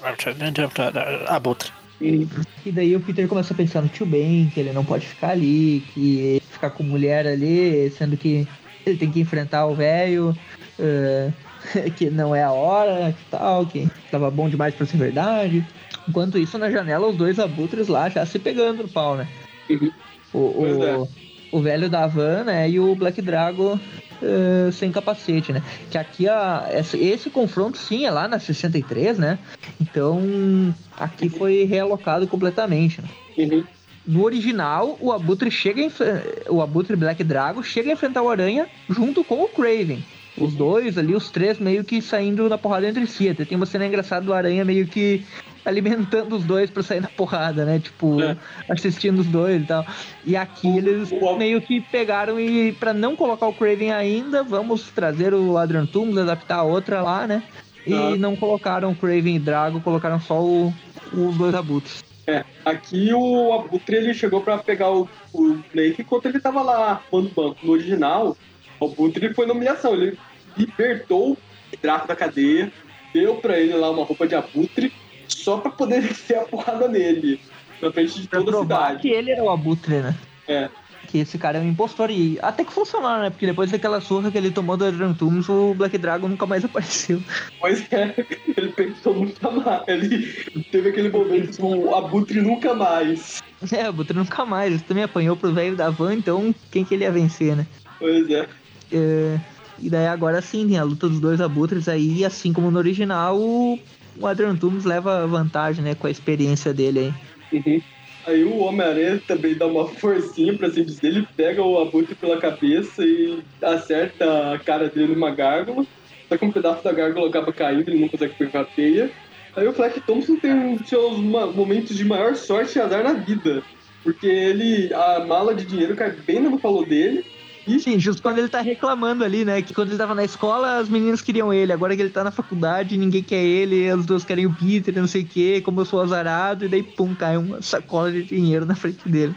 abutre. E daí o Peter começa a pensar no tio Ben, que ele não pode ficar ali, que ficar com mulher ali, sendo que ele tem que enfrentar o velho, eh, [laughs] que não é a hora, que tal, que tava bom demais pra ser verdade. Enquanto isso, na janela, os dois abutres lá já se pegando no pau, né? Uhum. O, o. o velho da Van, né, e o Black Drago eh, sem capacete, né? Que aqui a, esse, esse confronto sim é lá na 63, né? Então aqui foi realocado completamente. Né? Uhum. No original, o Abutre chega enf- o Abutre Black Drago chega a enfrentar o Aranha junto com o Craven. Os dois ali, os três meio que saindo na porrada entre si. Até tem uma cena engraçada do Aranha meio que alimentando os dois pra sair na porrada, né? Tipo, É. assistindo os dois e tal. E aqui eles o- meio que pegaram e pra não colocar o Craven ainda, vamos trazer o Adrian Toomes, adaptar a outra lá, né? E Ah. não colocaram o Craven e Drago, colocaram só o- os dois abutres. É, aqui o Abutre ele chegou pra pegar o, o Blake enquanto ele tava lá arrumando o banco. No original, o Abutre foi na humilhação. Ele libertou o Draco da cadeia, deu pra ele lá uma roupa de Abutre só pra poder [laughs] descer a porrada nele. Na frente de Pra toda a cidade. que ele era o Abutre, né? É. Que esse cara é um impostor. E até que funcionou, né? Porque depois daquela surra que ele tomou do Adrian Toomes, o Black Dragon nunca mais [laughs] apareceu. Pois é, ele pensou nunca mais. Ele teve aquele momento do Abutre nunca mais. É, o Abutre nunca mais. Ele também apanhou pro velho da van, então quem que ele ia vencer, né? Pois é. É, E daí agora sim, tem a luta dos dois abutres aí, assim como no original, o, o Adrian Toomes leva vantagem, né? Com a experiência dele aí. Uhum. Aí o Homem-Aranha também dá uma forcinha, pra assim dizer. Ele pega o Abutre pela cabeça e acerta a cara dele numa gárgula. Só que um pedaço da gárgula acaba caindo, ele não consegue pegar a teia. Aí o Flash Thompson tem um dos seus momentos de maior sorte e azar na vida. Porque ele. a mala de dinheiro cai bem no colo dele. E Sim, justo quando ele tá reclamando ali, né? Que quando ele tava na escola, as meninas queriam ele. Agora que ele tá na faculdade, ninguém quer ele. As duas querem o Peter, não sei o quê. Como eu sou azarado. E daí, pum, cai uma sacola de dinheiro na frente dele.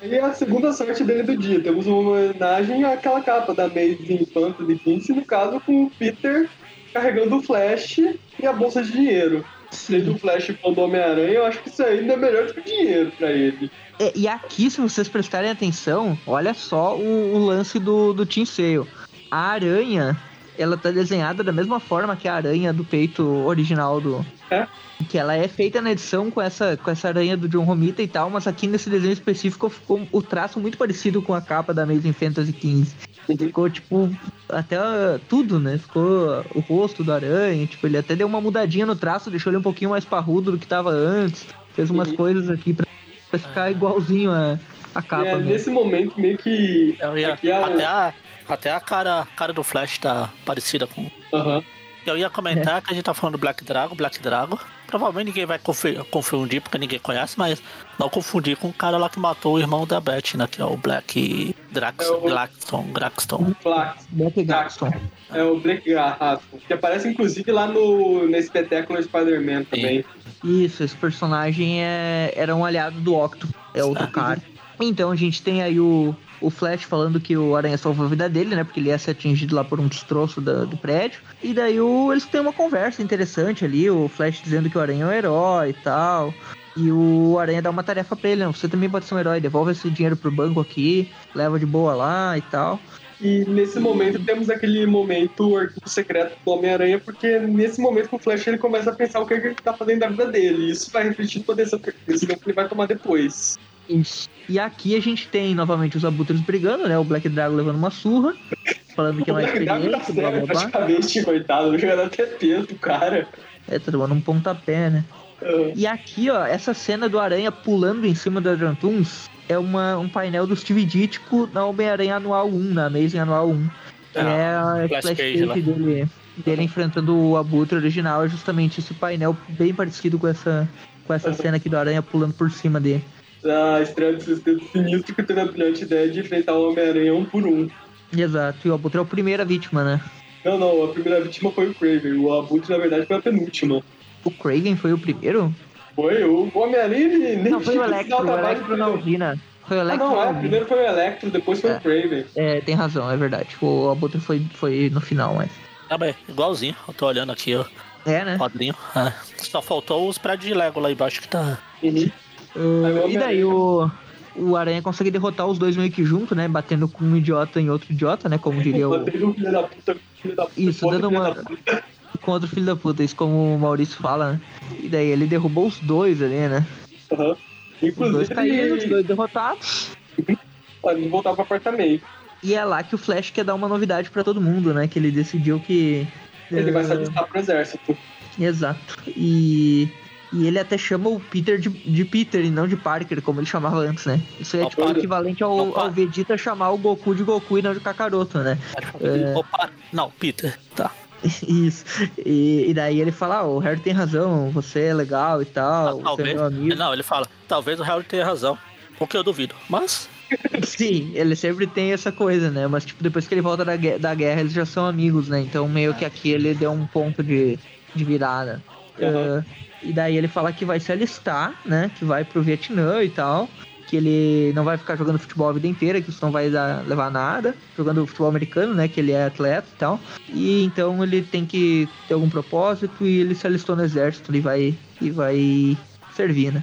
aí é a segunda sorte dele do dia. Temos uma homenagem àquela capa da Amazing Fantasy 15, no caso com o Peter carregando o Flash e a bolsa de dinheiro. Sendo o Flash fã do Homem-Aranha, eu acho que isso ainda é melhor do que o dinheiro pra ele. É, e aqui, se vocês prestarem atenção, olha só o, o lance do, do Team Sale. A aranha, ela tá desenhada da mesma forma que a aranha do peito original do. É? Que ela é feita na edição com essa, com essa aranha do John Romita e tal, mas aqui nesse desenho específico ficou o traço muito parecido com a capa da Amazing Fantasy XV. Ficou, tipo, até ah, tudo, né? Ficou o rosto do aranha, tipo, ele até deu uma mudadinha no traço, deixou ele um pouquinho mais parrudo do que tava antes. Fez umas Uhum. coisas aqui pra, pra ficar igualzinho a, a capa. é, nesse momento, meio que. Eu ia, Aqui é o- até, a, Até a cara, a cara do Flash tá parecida com. Aham. Eu ia comentar que a gente tá falando do Black Dragon, Black Dragon. Provavelmente ninguém vai confundir, porque ninguém conhece, mas não confundir com o cara lá que matou o irmão da Beth, né? Que é o Black Drax, É o- Graxton. Flax. Black Gaxton. É o Blake Garrafo. Que aparece inclusive lá no, nesse espetáculo Spider-Man também. Isso, esse personagem é, era um aliado do Octo, é outro cara. Então a gente tem aí o, o Flash falando que o Aranha salvou a vida dele, né? Porque ele ia ser atingido lá por um destroço do prédio. E daí o, eles têm uma conversa interessante ali, o Flash dizendo que o Aranha é um herói e tal. E o Aranha dá uma tarefa pra ele, não, você também pode ser um herói, devolve esse dinheiro pro banco aqui, leva de boa lá e tal. E nesse momento temos aquele momento arquivo secreto do Homem-Aranha, porque nesse momento o Flash ele começa a pensar o que, é que ele tá fazendo da vida dele. Isso vai refletir essa decisão que ele vai tomar depois. Isso. E aqui a gente tem novamente os abutres brigando, né? O Black Dragon levando uma surra, falando que é mais Black Dragon tá blá blá blá. praticamente, coitado. O jogador até peso, cara. É, tá tomando um pontapé, né? Ah, E aqui, ó, essa cena do Aranha pulando em cima do Adrian Toons é uma, um painel do Steve Ditko na Homem-Aranha Anual 1, na Amazing Anual 1. Que Ah, é a Flash page dele, dele enfrentando o Abutre original. É justamente esse painel bem parecido com essa, com essa cena aqui do Aranha pulando por cima dele. A estreia do Sexteto Sinistro que teve a brilhante ideia de enfrentar o Homem-Aranha um por um. Exato, e o Abutre é a primeira vítima, né? Não, não, a primeira vítima foi o Craven. O Abutre, na verdade, foi a penúltima. O Craven foi o primeiro? Foi o Homem-Aranha, nem Não, foi o Electro, o Electro na usina. Foi o Ah, Electro não, na é. Primeiro foi o Electro, depois foi É. o Craven. É, tem razão, é verdade. O Abutre foi, foi no final, mas... Ah, bem, igualzinho. Eu tô olhando aqui, ó. É, né? Quadrinho. É. Só faltou os prédios de Lego lá embaixo que tá. Uhum. Uh, e daí o, o Aranha consegue derrotar os dois meio que junto, né? Batendo com um idiota em outro idiota, né? Como diria o. O filho da puta, filho da puta. Isso, dando uma-. Com outro filho da puta, isso como o Maurício fala, né? E daí ele derrubou os dois ali, né? Aham. Os dois caíram, os Inclusive, dois derrotados. pode voltar pro apartamento. E é lá que o Flash quer dar uma novidade pra todo mundo, né? Que ele decidiu que. Ele vai se eh, alistar pro exército. Exato. E. E ele até chama o Peter de, de Peter e não de Parker, como ele chamava antes, né? Isso é tipo para. equivalente ao, ao Vegeta chamar o Goku de Goku e não de Kakaroto, né? É. Opa, não, Peter. Tá. [laughs] Isso. E, e daí ele fala, ah, o Harry tem razão, você é legal e tal, é talvez. meu amigo. Não, ele fala, talvez o Harry tenha razão. O que eu duvido. Mas, [laughs] Sim, ele sempre tem essa coisa, né? Mas tipo, depois que ele volta da, da guerra, eles já são amigos, né? Então meio que aqui ele deu um ponto de, de virada. Uhum. Ah, e daí ele fala que vai se alistar, né? Que vai pro Vietnã e tal. Que ele não vai ficar jogando futebol a vida inteira, que isso não vai dar, levar nada. Jogando futebol americano, né? Que ele é atleta e tal. E então ele tem que ter algum propósito e ele se alistou no exército e vai, e vai servir, né?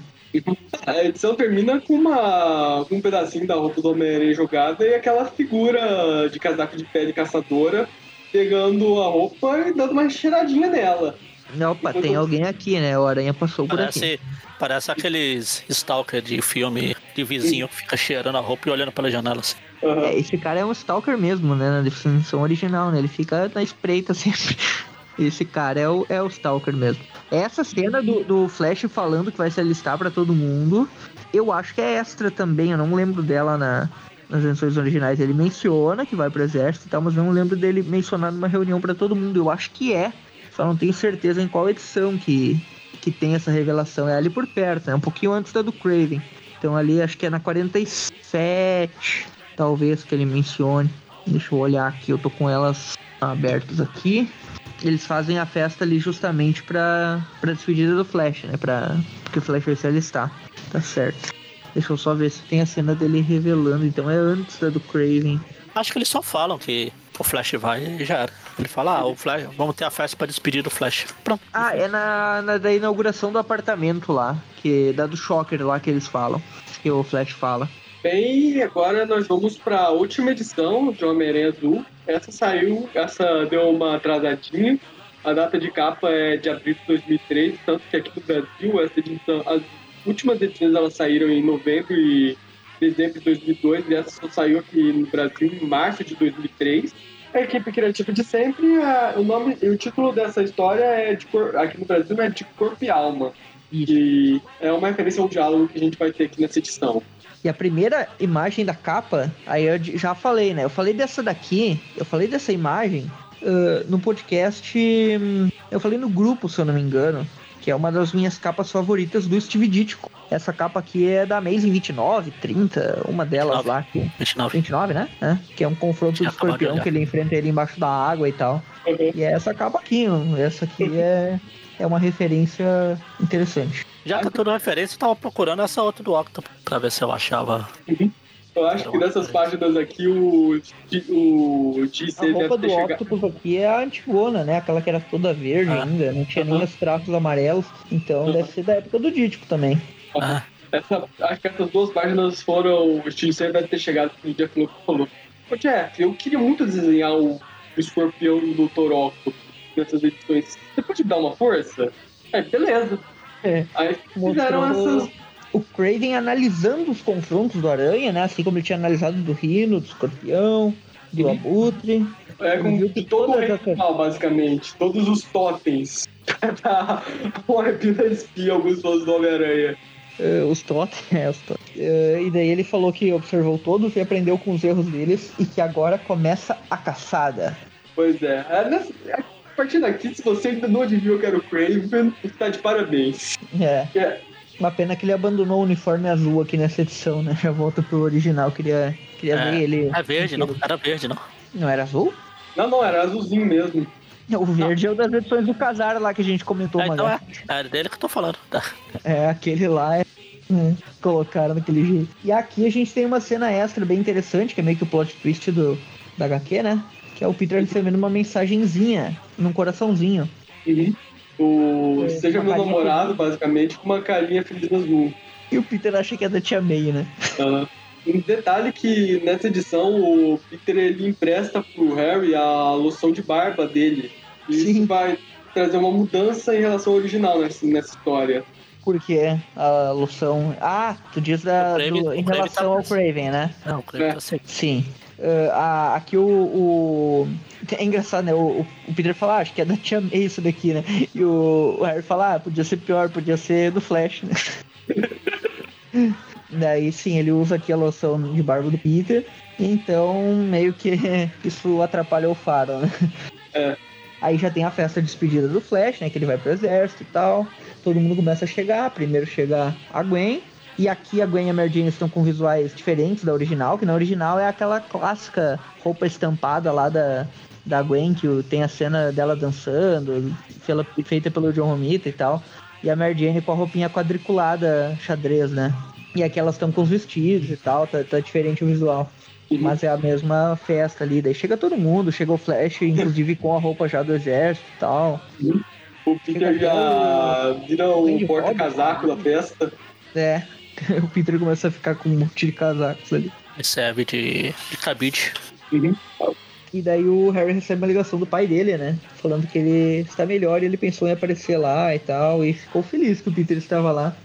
A edição termina com, uma, com um pedacinho da roupa do Homem-Aranha jogada e aquela figura de casaco de pele caçadora pegando a roupa e dando uma cheiradinha nela. Opa, tem alguém aqui, né? O Aranha passou por aqui. parece, parece aqueles stalker de filme de vizinho que fica cheirando a roupa e olhando pela janela assim. Aham. É, esse cara é um stalker mesmo, né? Na definição original, né? Ele fica na espreita [laughs] sempre. Esse cara é o, é o stalker mesmo. Essa cena do, do Flash falando que vai se alistar pra todo mundo, eu acho que é extra também, eu não lembro dela na, nas edições originais. Ele menciona que vai pro exército e tal, mas eu não lembro dele mencionar numa reunião pra todo mundo. Eu acho que é. Só não tenho certeza em qual edição que, que tem essa revelação. É ali por perto, é um pouquinho antes da do Craven. Então ali acho que é na 47, talvez que ele mencione. Deixa eu olhar aqui, eu tô com elas abertas aqui. Eles fazem a festa ali justamente pra, pra despedida do Flash, né? Pra, porque o Flash vai se alistar. Tá certo. Deixa eu só ver se tem a cena dele revelando. Então é antes da do Craven. Acho que eles só falam que o Flash vai e já era. Ele fala, ah, o Flash, vamos ter a festa pra despedir do Flash. Pronto. Ah, é na, na da inauguração do apartamento lá. Que da do Shocker lá que eles falam. Que o Flash fala. Bem, agora nós vamos para a última edição de Homem-Aranha Azul. Essa saiu, essa deu uma atrasadinha. A data de capa é de abril de 2003, tanto que aqui no Brasil, essa edição, as últimas edições elas saíram em novembro e dezembro de 2002, e essa só saiu aqui no Brasil em março de 2003. A equipe criativa de sempre, a- o nome e o título dessa história é de cor- aqui no Brasil é de Corpo e Alma. Isso. E é uma referência ao diálogo que a gente vai ter aqui nessa edição. E a primeira imagem da capa, aí eu já falei, né? Eu falei dessa daqui, eu falei dessa imagem uh, no podcast. hum, Eu falei no grupo, se eu não me engano, que é uma das minhas capas favoritas do Steve Ditko. Essa capa aqui é da Amazing 29, 30, uma delas 29. lá. Que, 29. 29, né? É, que é um confronto do escorpião que ele enfrenta ele embaixo da água e tal. Uhum. E é essa capa aqui, essa aqui é, é uma referência interessante. Já que tudo referência, eu tava procurando essa outra do Octopus pra ver se eu achava. Eu acho que nessas páginas aqui o, o A GC roupa do ter chegado. Octopus aqui é a antigona, né? Aquela que era toda verde Ah. ainda, não tinha nem Aham. os traços amarelos. Então Uhum. deve ser da época do Dítico também. Ah, Essa, acho que essas duas páginas foram. O GC deve ter chegado no dia que falou. Ô Jeff, eu queria muito desenhar o, escorpião e o Dr. Octopus nessas edições. Você pode me dar uma força? Aí, beleza. É. Aí fizeram Mostrou essas. O Craven analisando os confrontos do Aranha, né? Assim como ele tinha analisado do Rino, do Escorpião, do Uhum. Abutre. É, com que todo o ritual, basicamente. Todos os totens. pra uma arpina espia alguns fãs do Homem-Aranha. eh, os Tot, é, os Tot. [laughs] Eh, e daí ele falou que observou todos e aprendeu com os erros deles e que agora começa a caçada. Pois é. É, nessa- A partir daqui, se você ainda não adivinhou que era o Craven, tá de parabéns. É. É, Uma pena que ele abandonou o uniforme azul aqui nessa edição, né? Já volta pro original, queria, queria É, ver ele. é verde, não? Era verde, não? Não era azul? Não, não, era azulzinho mesmo. O verde é o das edições do Casar lá que a gente comentou, É, mano. então é, é dele que eu tô falando. Tá. É, aquele lá é. é, colocaram daquele jeito. E aqui a gente tem uma cena extra bem interessante, que é meio que o plot twist do, da HQ, né? Que é o Peter recebendo uma mensagenzinha num coraçãozinho. Uhum. O É, Seja Meu Namorado, basicamente, com uma carinha feliz azul. E o Peter acha que é da Tia May, né? Um detalhe que nessa edição o Peter ele empresta pro Harry a loção de barba dele. E Sim. isso vai trazer uma mudança em relação ao original nessa, nessa história. Porque a loção. Ah, tu diz da, O Kraven- do- o em Kraven relação tá ao Craven, né? Não, creio É. que eu sei. Sim. Uh, a- aqui o, o- É engraçado, né? O, o Peter fala, ah, acho que é da Tia May isso daqui, né? E o, o Harry fala, ah, podia ser pior, podia ser do Flash, né? [laughs] Daí sim, ele usa aqui a loção de barba do Peter. Então, meio que [laughs] isso atrapalha o faro, né? É. Aí já tem a festa de despedida do Flash, né? Que ele vai pro exército e tal. Todo mundo começa a chegar. Primeiro chega a Gwen. E aqui a Gwen e a Mary Jane estão com visuais diferentes da original, que na original é aquela clássica roupa estampada lá da, da Gwen, que tem a cena dela dançando, feita pelo John Romita e tal. E a Mary Jane com a roupinha quadriculada xadrez, né? E aqui elas estão com os vestidos e tal, tá, tá diferente o visual. Mas é a mesma festa ali. Daí chega todo mundo, chega o Flash, inclusive com a roupa já do exército e tal. O Peter já vira o porta-casaco da festa. É, [laughs] o Peter começa a ficar com um monte de casacos ali. Me serve de, de cabide. E daí o Harry recebe uma ligação do pai dele, né? Falando que ele está melhor e ele pensou em aparecer lá e tal. E ficou feliz que o Peter estava lá.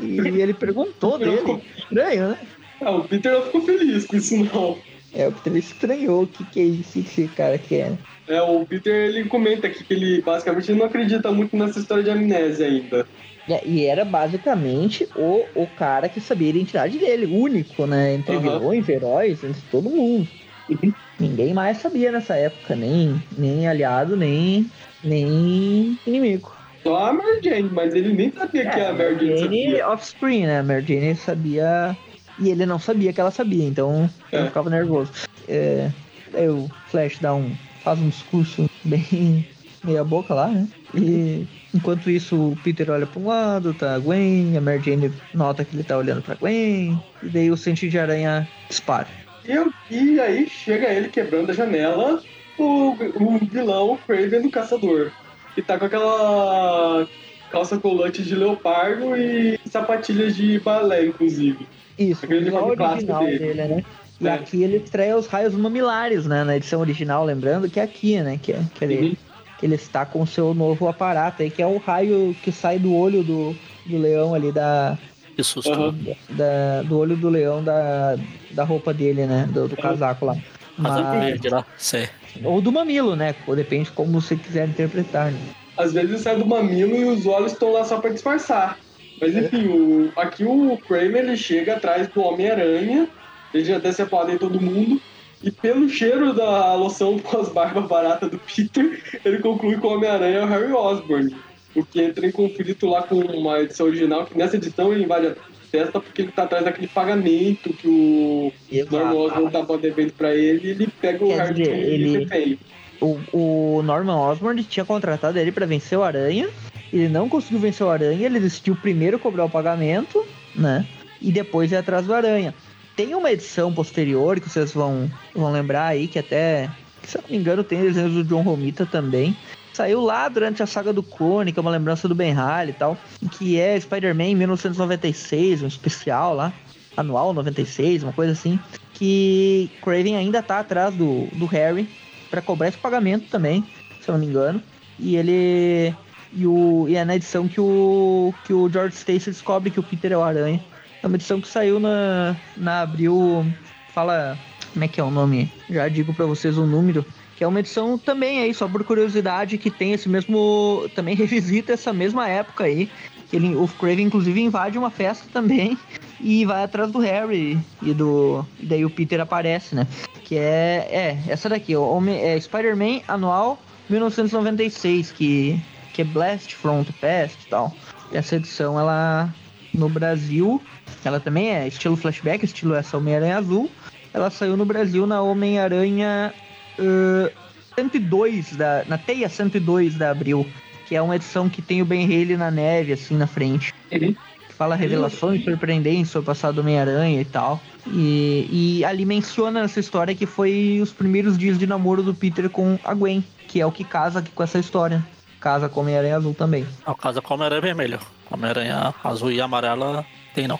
E [laughs] ele perguntou dele. Estranho, né? Ah, o Peter não ficou feliz com isso, não. É, o Peter estranhou o que, que é isso que esse cara quer. É, o Peter ele comenta aqui que ele basicamente não acredita muito nessa história de amnésia ainda. É, e era basicamente o, o cara que sabia a identidade dele, único, né? Entre Aham. vilões, heróis, entre todo mundo. Uhum. Ninguém mais sabia nessa época, nem, nem aliado, nem, nem inimigo. Só a Mary Jane, mas ele nem sabia que a Mary Jane Jane sabia. offspring, né? A Mary Jane sabia e ele não sabia que ela sabia, então É. ficava nervoso. É, aí o Flash dá um, faz um discurso bem meia boca lá, né? E enquanto isso o Peter olha pra um lado, tá a Gwen, a Mary Jane nota que ele tá olhando pra Gwen, e daí o sentido de aranha dispara. E, e aí chega ele quebrando a janela, o, o vilão, o Craven do caçador. Que tá com aquela calça colante de leopardo e sapatilhas de balé, inclusive. Isso, o Aquele clássico original dele. dele, né? E É. aqui ele estreia os raios mamilares, né? Na edição original, lembrando que é aqui, né? Que, é, que, ele, Uhum. Que ele está com o seu novo aparato aí, que é o raio que sai do olho do, do leão ali, da, Que susto. Aham. da, do olho do leão da, da roupa dele, né? Do, do casaco lá. Casaco Mas, verde lá. Sei. ou do mamilo, né? Ou depende como você quiser interpretar, né? Às vezes sai do mamilo e os olhos estão lá só pra disfarçar. Mas enfim, o, aqui o Kramer ele chega atrás do Homem-Aranha, ele já desce a porrada em todo mundo, e pelo cheiro da loção com as barbas baratas do Peter, ele conclui que o Homem-Aranha é o Harry Osborn. O que entra em conflito lá com uma edição original, que nessa edição ele invade a festa porque ele tá atrás daquele pagamento que o. Norman Osborn tava devendo pra ele e ele pega o Quer Harry dizer, e ele-. O, o Norman Osborn tinha contratado ele pra vencer o Aranha. Ele não conseguiu vencer o Aranha, ele decidiu primeiro cobrar o pagamento, né? E depois ir atrás do Aranha. Tem uma edição posterior que vocês vão, vão lembrar aí, que até, se eu não me engano, tem desenhos do John Romita também. Saiu lá durante a saga do Clone, que é uma lembrança do Ben Halley e tal, que é Spider-Man 1996, um especial lá, anual 96, uma coisa assim, que Craven ainda tá atrás do, do Harry para cobrar esse pagamento também, se eu não me engano. E ele e o e é na edição que o que o George Stacy descobre que o Peter é o Aranha. É uma edição que saiu na na abril, fala como é que é o nome? Já digo para vocês o número, que é uma edição também aí só por curiosidade que tem esse mesmo também [laughs] revisita essa mesma época aí. Ele, o Craven inclusive invade uma festa também e vai atrás do Harry e do e daí o Peter aparece, né? Que é é essa daqui, Homem- é Spider-Man anual 1996, que que é Blast from the Past e tal. Essa edição ela no Brasil, ela também é estilo flashback, estilo essa Homem-Aranha Azul. Ela saiu no Brasil na Homem-Aranha ãh, 102 da na Teia 102 da Abril, que é uma edição que tem o Ben Haley na neve assim na frente Uhum. fala revelações surpreendentes sobre o passado do Homem-Aranha e tal. E, e ali menciona nessa história que foi os primeiros dias de namoro do Peter com a Gwen, que é o que casa aqui com essa história. Casa com Homem-Aranha Azul também. No caso, com Homem-Aranha vermelho. Homem-Aranha azul e amarela tem não.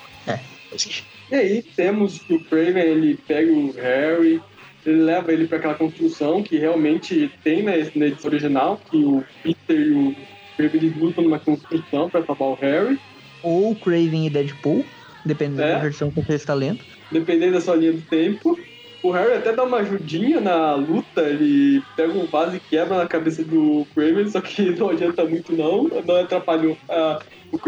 E aí temos que o Craven ele pega o Harry, ele leva ele para aquela construção que realmente tem na, na edição original, que o Peter e o Craven eles lutam numa construção para salvar o Harry. Ou Craven e Deadpool, dependendo É. da versão que você está lendo. dependendo da sua linha do tempo. O Harry até dá uma ajudinha na luta, ele pega um vaso e quebra na cabeça do Kramer, só que [laughs] não adianta muito não, não atrapalhou. Ah, o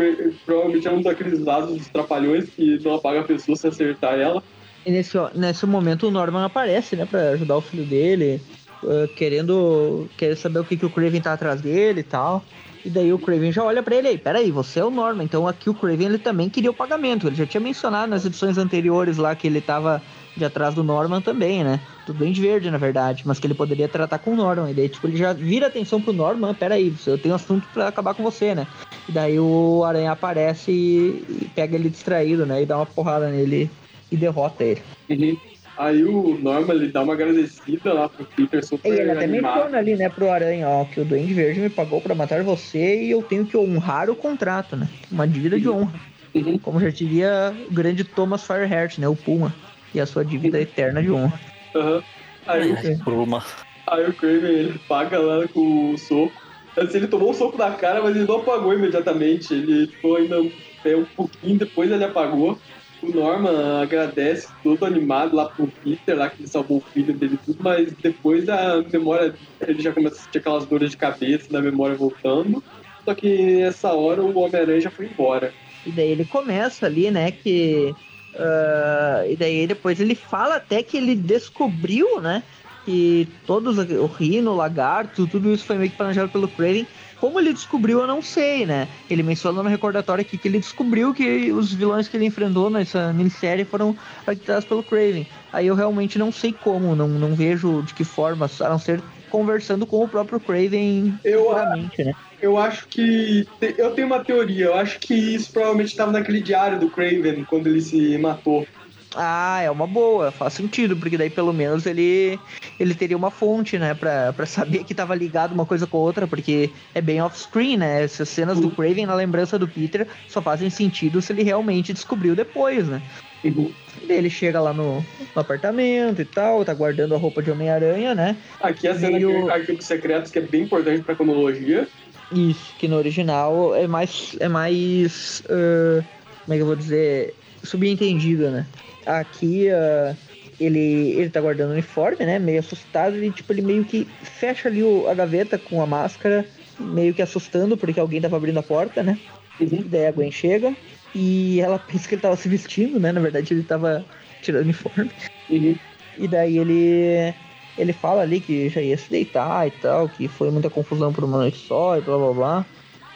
provavelmente é um daqueles vasos dos trapalhões que não apaga a pessoa se acertar ela. E nesse, nesse momento o Norman aparece, né, pra ajudar o filho dele, uh, querendo, querendo saber o que, que o Craven tá atrás dele e tal. E daí o Craven já olha pra ele aí, peraí, você é o Norman, então aqui o Craven ele também queria o pagamento. Ele já tinha mencionado nas edições anteriores lá que ele tava de atrás do Norman também, né? Tudo bem de verde, na verdade, mas que ele poderia tratar com o Norman. E daí, tipo, ele já vira atenção pro Norman, peraí, eu tenho assunto pra acabar com você, né? E daí o Aranha aparece e, e pega ele distraído, né? E dá uma porrada nele e derrota ele. Uhum. Aí o Norman ele dá uma agradecida lá pro Peter E super ele até menciona ali, né, pro Aranha, ó, que o Duende Verde me pagou pra matar você e eu tenho que honrar o contrato, né? Uma dívida de honra. Uhum. Como já diria o grande Thomas Fireheart, né? O Puma. E a sua dívida eterna de honra. Aham. Aí, Bruma. aí o Kraven ele paga lá com o soco. Assim, ele tomou um soco na cara, mas ele não apagou imediatamente. Ele ficou ainda um, é, um pouquinho, depois ele apagou. O Norman agradece, todo animado lá pro Peter, lá que ele salvou o filho dele e tudo, mas depois a memória, ele já começa a sentir aquelas dores de cabeça da memória voltando. Só que nessa hora o Homem-Aranha já foi embora. E daí ele começa ali, né, que... ah, e daí depois ele fala até que ele descobriu, né, que todos, o Rino, o Lagarto, tudo isso foi meio que planejado pelo Craven. Como ele descobriu, eu não sei, né? Ele menciona no recordatório aqui que ele descobriu que os vilões que ele enfrentou nessa minissérie foram arquitetados pelo Craven. Aí eu realmente não sei como, não, não vejo de que forma, a não ser conversando com o próprio Craven Eu- né? Eu acho que. Eu tenho uma teoria, eu acho que isso provavelmente estava naquele diário do Craven quando ele se matou. Ah, é uma boa, faz sentido, porque daí pelo menos ele ele teria uma fonte, né, pra, pra saber que tava ligado uma coisa com a outra, porque é bem off-screen, né? Essas cenas do Craven na lembrança do Peter só fazem sentido se ele realmente descobriu depois, né? Uhum. E daí ele chega lá no, no apartamento e tal, tá guardando a roupa de Homem-Aranha, né? Aqui a cena Meio- de Arquivos Secretos, que é bem importante pra cronologia. Isso, que no original é mais. É mais. ah, como é que eu vou dizer? Subentendido, né? Aqui ah, ele, ele tá guardando o uniforme, né? Meio assustado, e tipo, ele meio que fecha ali o- a gaveta com a máscara, meio que assustando, porque alguém tava abrindo a porta, né? Uhum. Daí a Gwen chega e ela pensa que ele tava se vestindo, né? Na verdade ele tava tirando uniforme. Uhum. E daí ele ele fala ali que já ia se deitar e tal, que foi muita confusão por uma noite só e blá blá blá.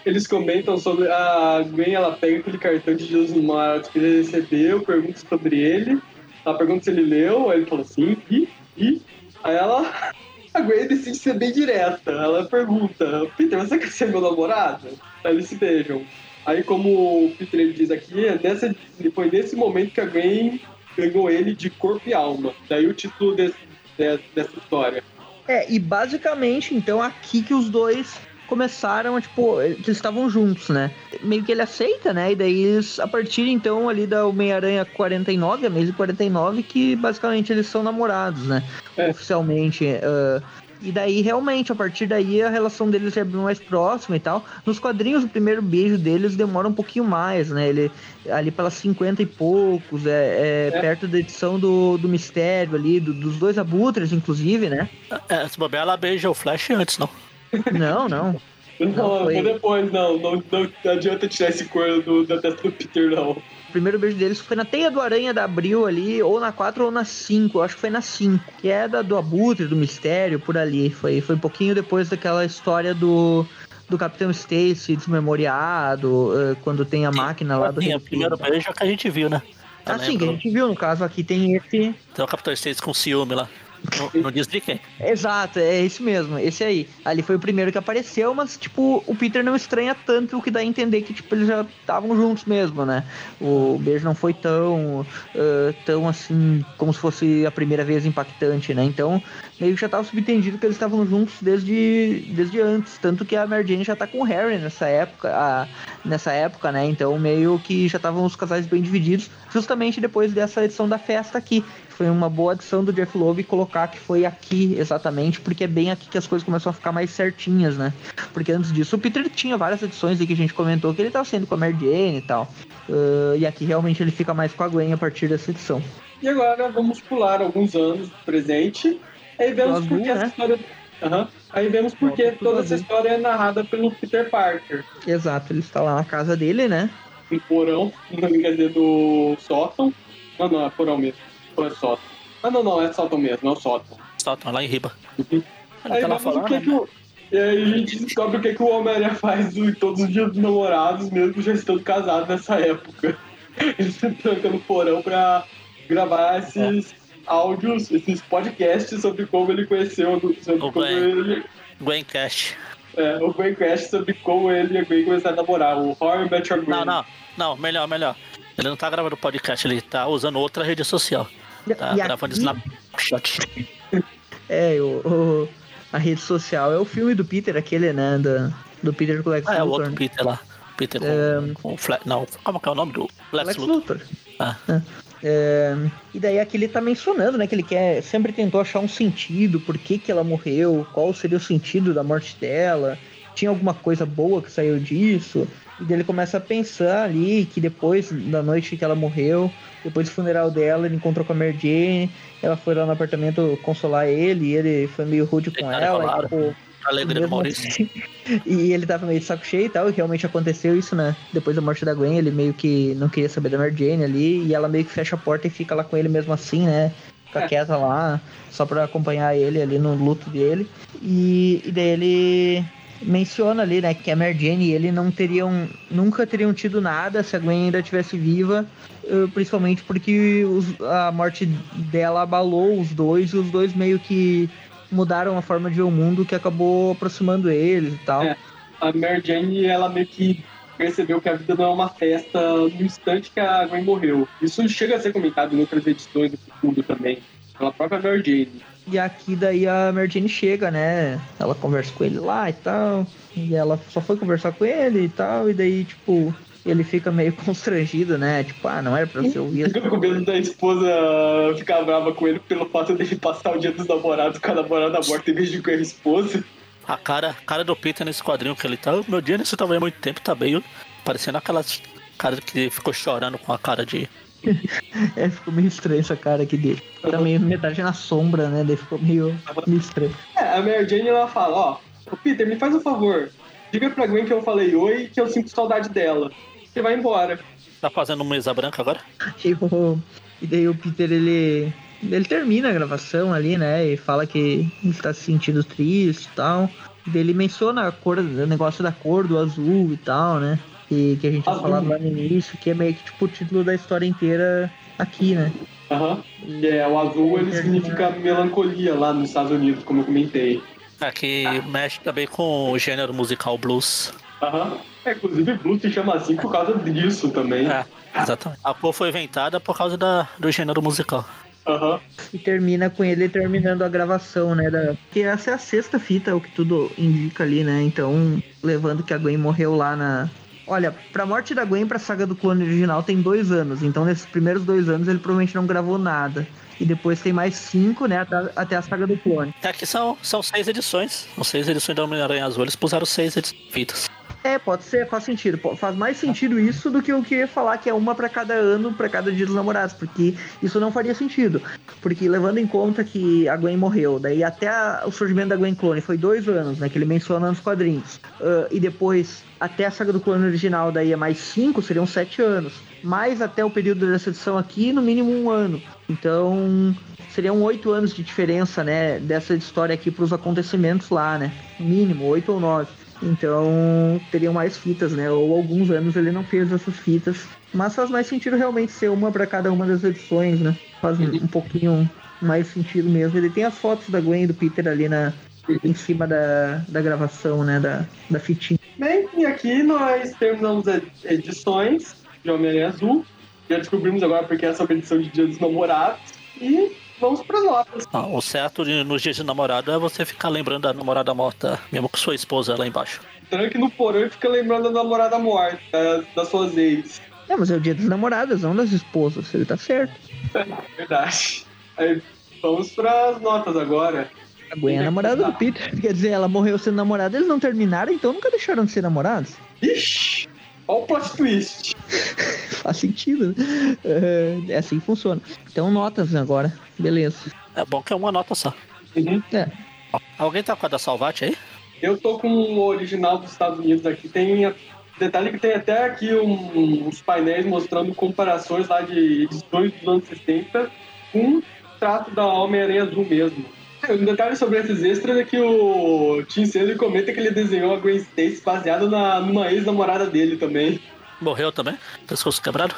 Eles comentam sobre a Gwen, ela pega aquele cartão de Deus Namorados que ele recebeu, pergunta sobre ele. Ela pergunta se ele leu, aí ele fala assim, e, e. Aí ela. [laughs] A Gwen decide ser bem direta. Ela pergunta, Peter, você quer ser meu namorado? Aí eles se beijam. Aí como o Peter ele diz aqui, é nessa, foi nesse momento que a Gwen ganhou ele de corpo e alma. Daí o título desse, de- dessa história. É, e basicamente, então, aqui que os dois começaram, tipo, eles estavam juntos, né? Meio que ele aceita, né? E daí eles, a partir então ali da Homem-Aranha 49, a Amazing 49, que basicamente eles são namorados, né? É. Oficialmente. ah, e daí, realmente, a partir daí, a relação deles é bem mais próxima e tal. Nos quadrinhos, o primeiro beijo deles demora um pouquinho mais, né? Ele ali pelas 50 e poucos, é, é É. perto da edição do, do Mistério ali, do- dos dois abutres, inclusive, né? É, se bobear, ela beija o Flash antes, não. Não, não. Não, foi- foi depois, não, não. Não adianta tirar esse corno do, da testa do Peter, não. O primeiro beijo deles foi na Teia do Aranha da Abril ali, ou na 4 ou na 5, eu acho que foi na 5, que é da, do Abutre, do Mistério, por ali. Foi, foi um pouquinho depois daquela história do, do Capitão Stacy desmemoriado, eh, quando tem a máquina lá do Sim, o primeiro beijo é que a gente viu, né? Eu Ah, sim, que a gente viu, no caso aqui tem esse... Tem o Capitão States com ciúme lá. Não, não diz de quem. Exato, é esse mesmo, esse aí. Ali foi o primeiro que apareceu, mas, tipo, o Peter não estranha tanto, o que dá a entender que, tipo, eles já estavam juntos mesmo, né? O beijo não foi tão, ah, tão assim, como se fosse a primeira vez impactante, né? Então, meio que já tava subentendido que eles estavam juntos desde, desde antes. Tanto que a Mary Jane já tá com o Harry nessa época, a- nessa época, né? Então, meio que já estavam os casais bem divididos, justamente depois dessa edição da festa aqui. Foi uma boa adição do Jeff Loeb colocar que foi aqui exatamente, porque é bem aqui que as coisas começam a ficar mais certinhas, né? Porque antes disso o Peter tinha várias edições aí que a gente comentou que ele tava sendo com a Mary Jane e tal. Ah, e aqui realmente ele fica mais com a Gwen a partir dessa edição. E agora vamos pular alguns anos do presente. Aí vemos azul, que essa né? história. Aham. Aí vemos por que Volta toda essa azul. história é narrada pelo Peter Parker. Exato, ele está lá na casa dele, né? No porão, [laughs] quer dizer, do sótão. Não, não, é porão mesmo. Ou é sótão? Ah, não, não, é sótão mesmo, é o sótão. Sótão lá em riba. Uhum. Aí tá lá falando, que, né? que o. E aí a gente descobre o que, que o Homem-Aranha faz em todos os dias dos namorados, mesmo já estando casados nessa época. [laughs] Ele se tranca no porão pra gravar esses áudios, esses podcasts sobre como ele conheceu, sobre O como Gwen. ele. Gwen Cash. É, o Gwen Crash sobre como ele e a Gwen começaram a namorar, o I Met Your Gwen. Não, não, não, melhor, melhor. Ele não tá gravando podcast, ele tá usando outra rede social. Tá E gravando aqui- Snapchat. [laughs] É, o, o- a rede social é o filme do Peter, aquele, né? Do, do Peter com o Lex Ah, é o Luthor. outro Peter lá. Peter com, É. com o Flash. Não, como que é o nome do Lex, Lex Luthor? Luthor. Ah. É, e daí aqui ele tá mencionando, né, que ele quer, sempre tentou achar um sentido, por que que ela morreu, qual seria o sentido da morte dela, tinha alguma coisa boa que saiu disso, e daí ele começa a pensar ali que depois da noite que ela morreu, depois do funeral dela, ele encontrou com a Mary Jane, ela foi lá no apartamento consolar ele, e ele foi meio rude com ela, e, tipo, Alegria do Maurício. assim- [laughs] e ele tava meio de saco cheio e tal, e realmente aconteceu isso, né? Depois da morte da Gwen, ele meio que não queria saber da Mary Jane ali, e ela meio que fecha a porta e fica lá com ele mesmo assim, né? Fica É. quieta lá, só pra acompanhar ele ali no luto dele. E, e daí ele menciona ali, né, que a Mary Jane e ele não teriam, nunca teriam tido nada se a Gwen ainda estivesse viva, eh, principalmente porque os- a morte dela abalou os dois, e os dois meio que mudaram a forma de ver o mundo que acabou aproximando eles e tal. É. A Mary Jane, ela meio que percebeu que a vida não é uma festa no instante que a Gwen morreu. Isso chega a ser comentado em outras edições do futuro também, pela própria Mary Jane. E aqui daí a Mary Jane chega, né? Ela conversa com ele lá e tal. E ela só foi conversar com ele e tal. E daí, tipo, ele fica meio [laughs] constrangido, né? Tipo, ah, não era pra você ouvir Fica com medo da esposa ficar brava com ele pelo fato dele passar o dia dos namorados com a namorada morta em vez de com a esposa. A cara, cara do Peter nesse quadrinho que ele tá. "Oh, Meu dia nesse tava há muito tempo, tá meio. Parecendo aquelas caras que ficou chorando com a cara de. [laughs] É, ficou meio estranho essa cara aqui dele. Tá meio metade na sombra, né? Daí ficou meio, meio estranho. É, a Mary Jane ela fala, ó, ô Peter, me faz um favor. Diga pra Gwen que eu falei oi que eu sinto saudade dela. E vai embora. Tá fazendo mesa branca agora? [laughs] E, o- e daí o Peter, ele. Ele termina a gravação ali, né? E fala que está se sentindo triste e tal. E daí ele menciona a cor, o negócio da cor do azul e tal, né? Que, que a gente tinha falado lá no início, que é meio que tipo o título da história inteira aqui, né? Aham. E é, o azul ele significa melancolia lá nos Estados Unidos, como eu comentei. Aqui mexe também com o gênero musical blues. Aham. É, inclusive blues se chama assim por causa disso também. É, exatamente. A cor foi inventada por causa da, do gênero musical. Aham. E termina com ele terminando a gravação, né? Da... Que essa é a sexta fita, o que tudo indica ali, né? Então, levando que a Gwen morreu lá na. Olha, pra morte da Gwen pra saga do clone original tem dois anos. Então, nesses primeiros dois anos, ele provavelmente não gravou nada. E depois tem mais cinco, né? Até, a saga do clone. Aqui são, são seis edições. São seis edições da Homem-Aranha Azul. Eles puseram seis edi- fitas. É, pode ser, faz sentido. Faz mais sentido isso do que o que falar que é uma pra cada ano, pra cada dia dos namorados, porque isso não faria sentido. Porque levando em conta que a Gwen morreu, daí até a- o surgimento da Gwen Clone foi dois anos, né? Que ele menciona nos quadrinhos. Ah, e depois, até a saga do clone original, daí é mais cinco, seriam sete anos. Mais até o período dessa edição aqui, no mínimo um ano. Então, seriam oito anos de diferença, né? Dessa história aqui pros acontecimentos lá, né? Mínimo, oito ou nove. Então teriam mais fitas, né? Ou alguns anos ele não fez essas fitas. Mas faz mais sentido realmente ser uma para cada uma das edições, né? Faz um, um pouquinho mais sentido mesmo. Ele tem as fotos da Gwen e do Peter ali na, em cima da, da gravação, né? Da, da fitinha. Bem, e aqui nós terminamos as edições de Homem-Aranha Azul. Já descobrimos agora porque essa é uma edição de Dia dos Namorados. E vamos para as notas. Ah, o certo de- nos dias de namorado é você ficar lembrando da namorada morta, mesmo com sua esposa lá embaixo. Tranque no porão e fica lembrando da namorada morta, da- das suas ex. É, mas é o dia das namoradas, não das esposas. Ele tá certo. [laughs] Verdade. Aí, vamos para as notas agora. A Gwen é a namorada do Peter. Quer dizer, ela morreu sendo namorada, eles não terminaram, então nunca deixaram de ser namorados. Ixi! Olha o plot twist. [laughs] Faz sentido, né? É, é assim que funciona. Então, notas agora. Beleza. É bom que é uma nota só. Uhum. É, Alguém tá com a da Salvate aí? Eu tô com o original dos Estados Unidos aqui. Tem a- detalhe que tem até aqui um- uns painéis mostrando comparações lá de edições dos anos 60 com o trato da Homem-Aranha Azul mesmo. Um detalhe sobre esses extras é que o Tim Sale comenta que ele desenhou a Gwen Stacy baseado na, numa ex-namorada dele também. Morreu também? Pescoço quebrado?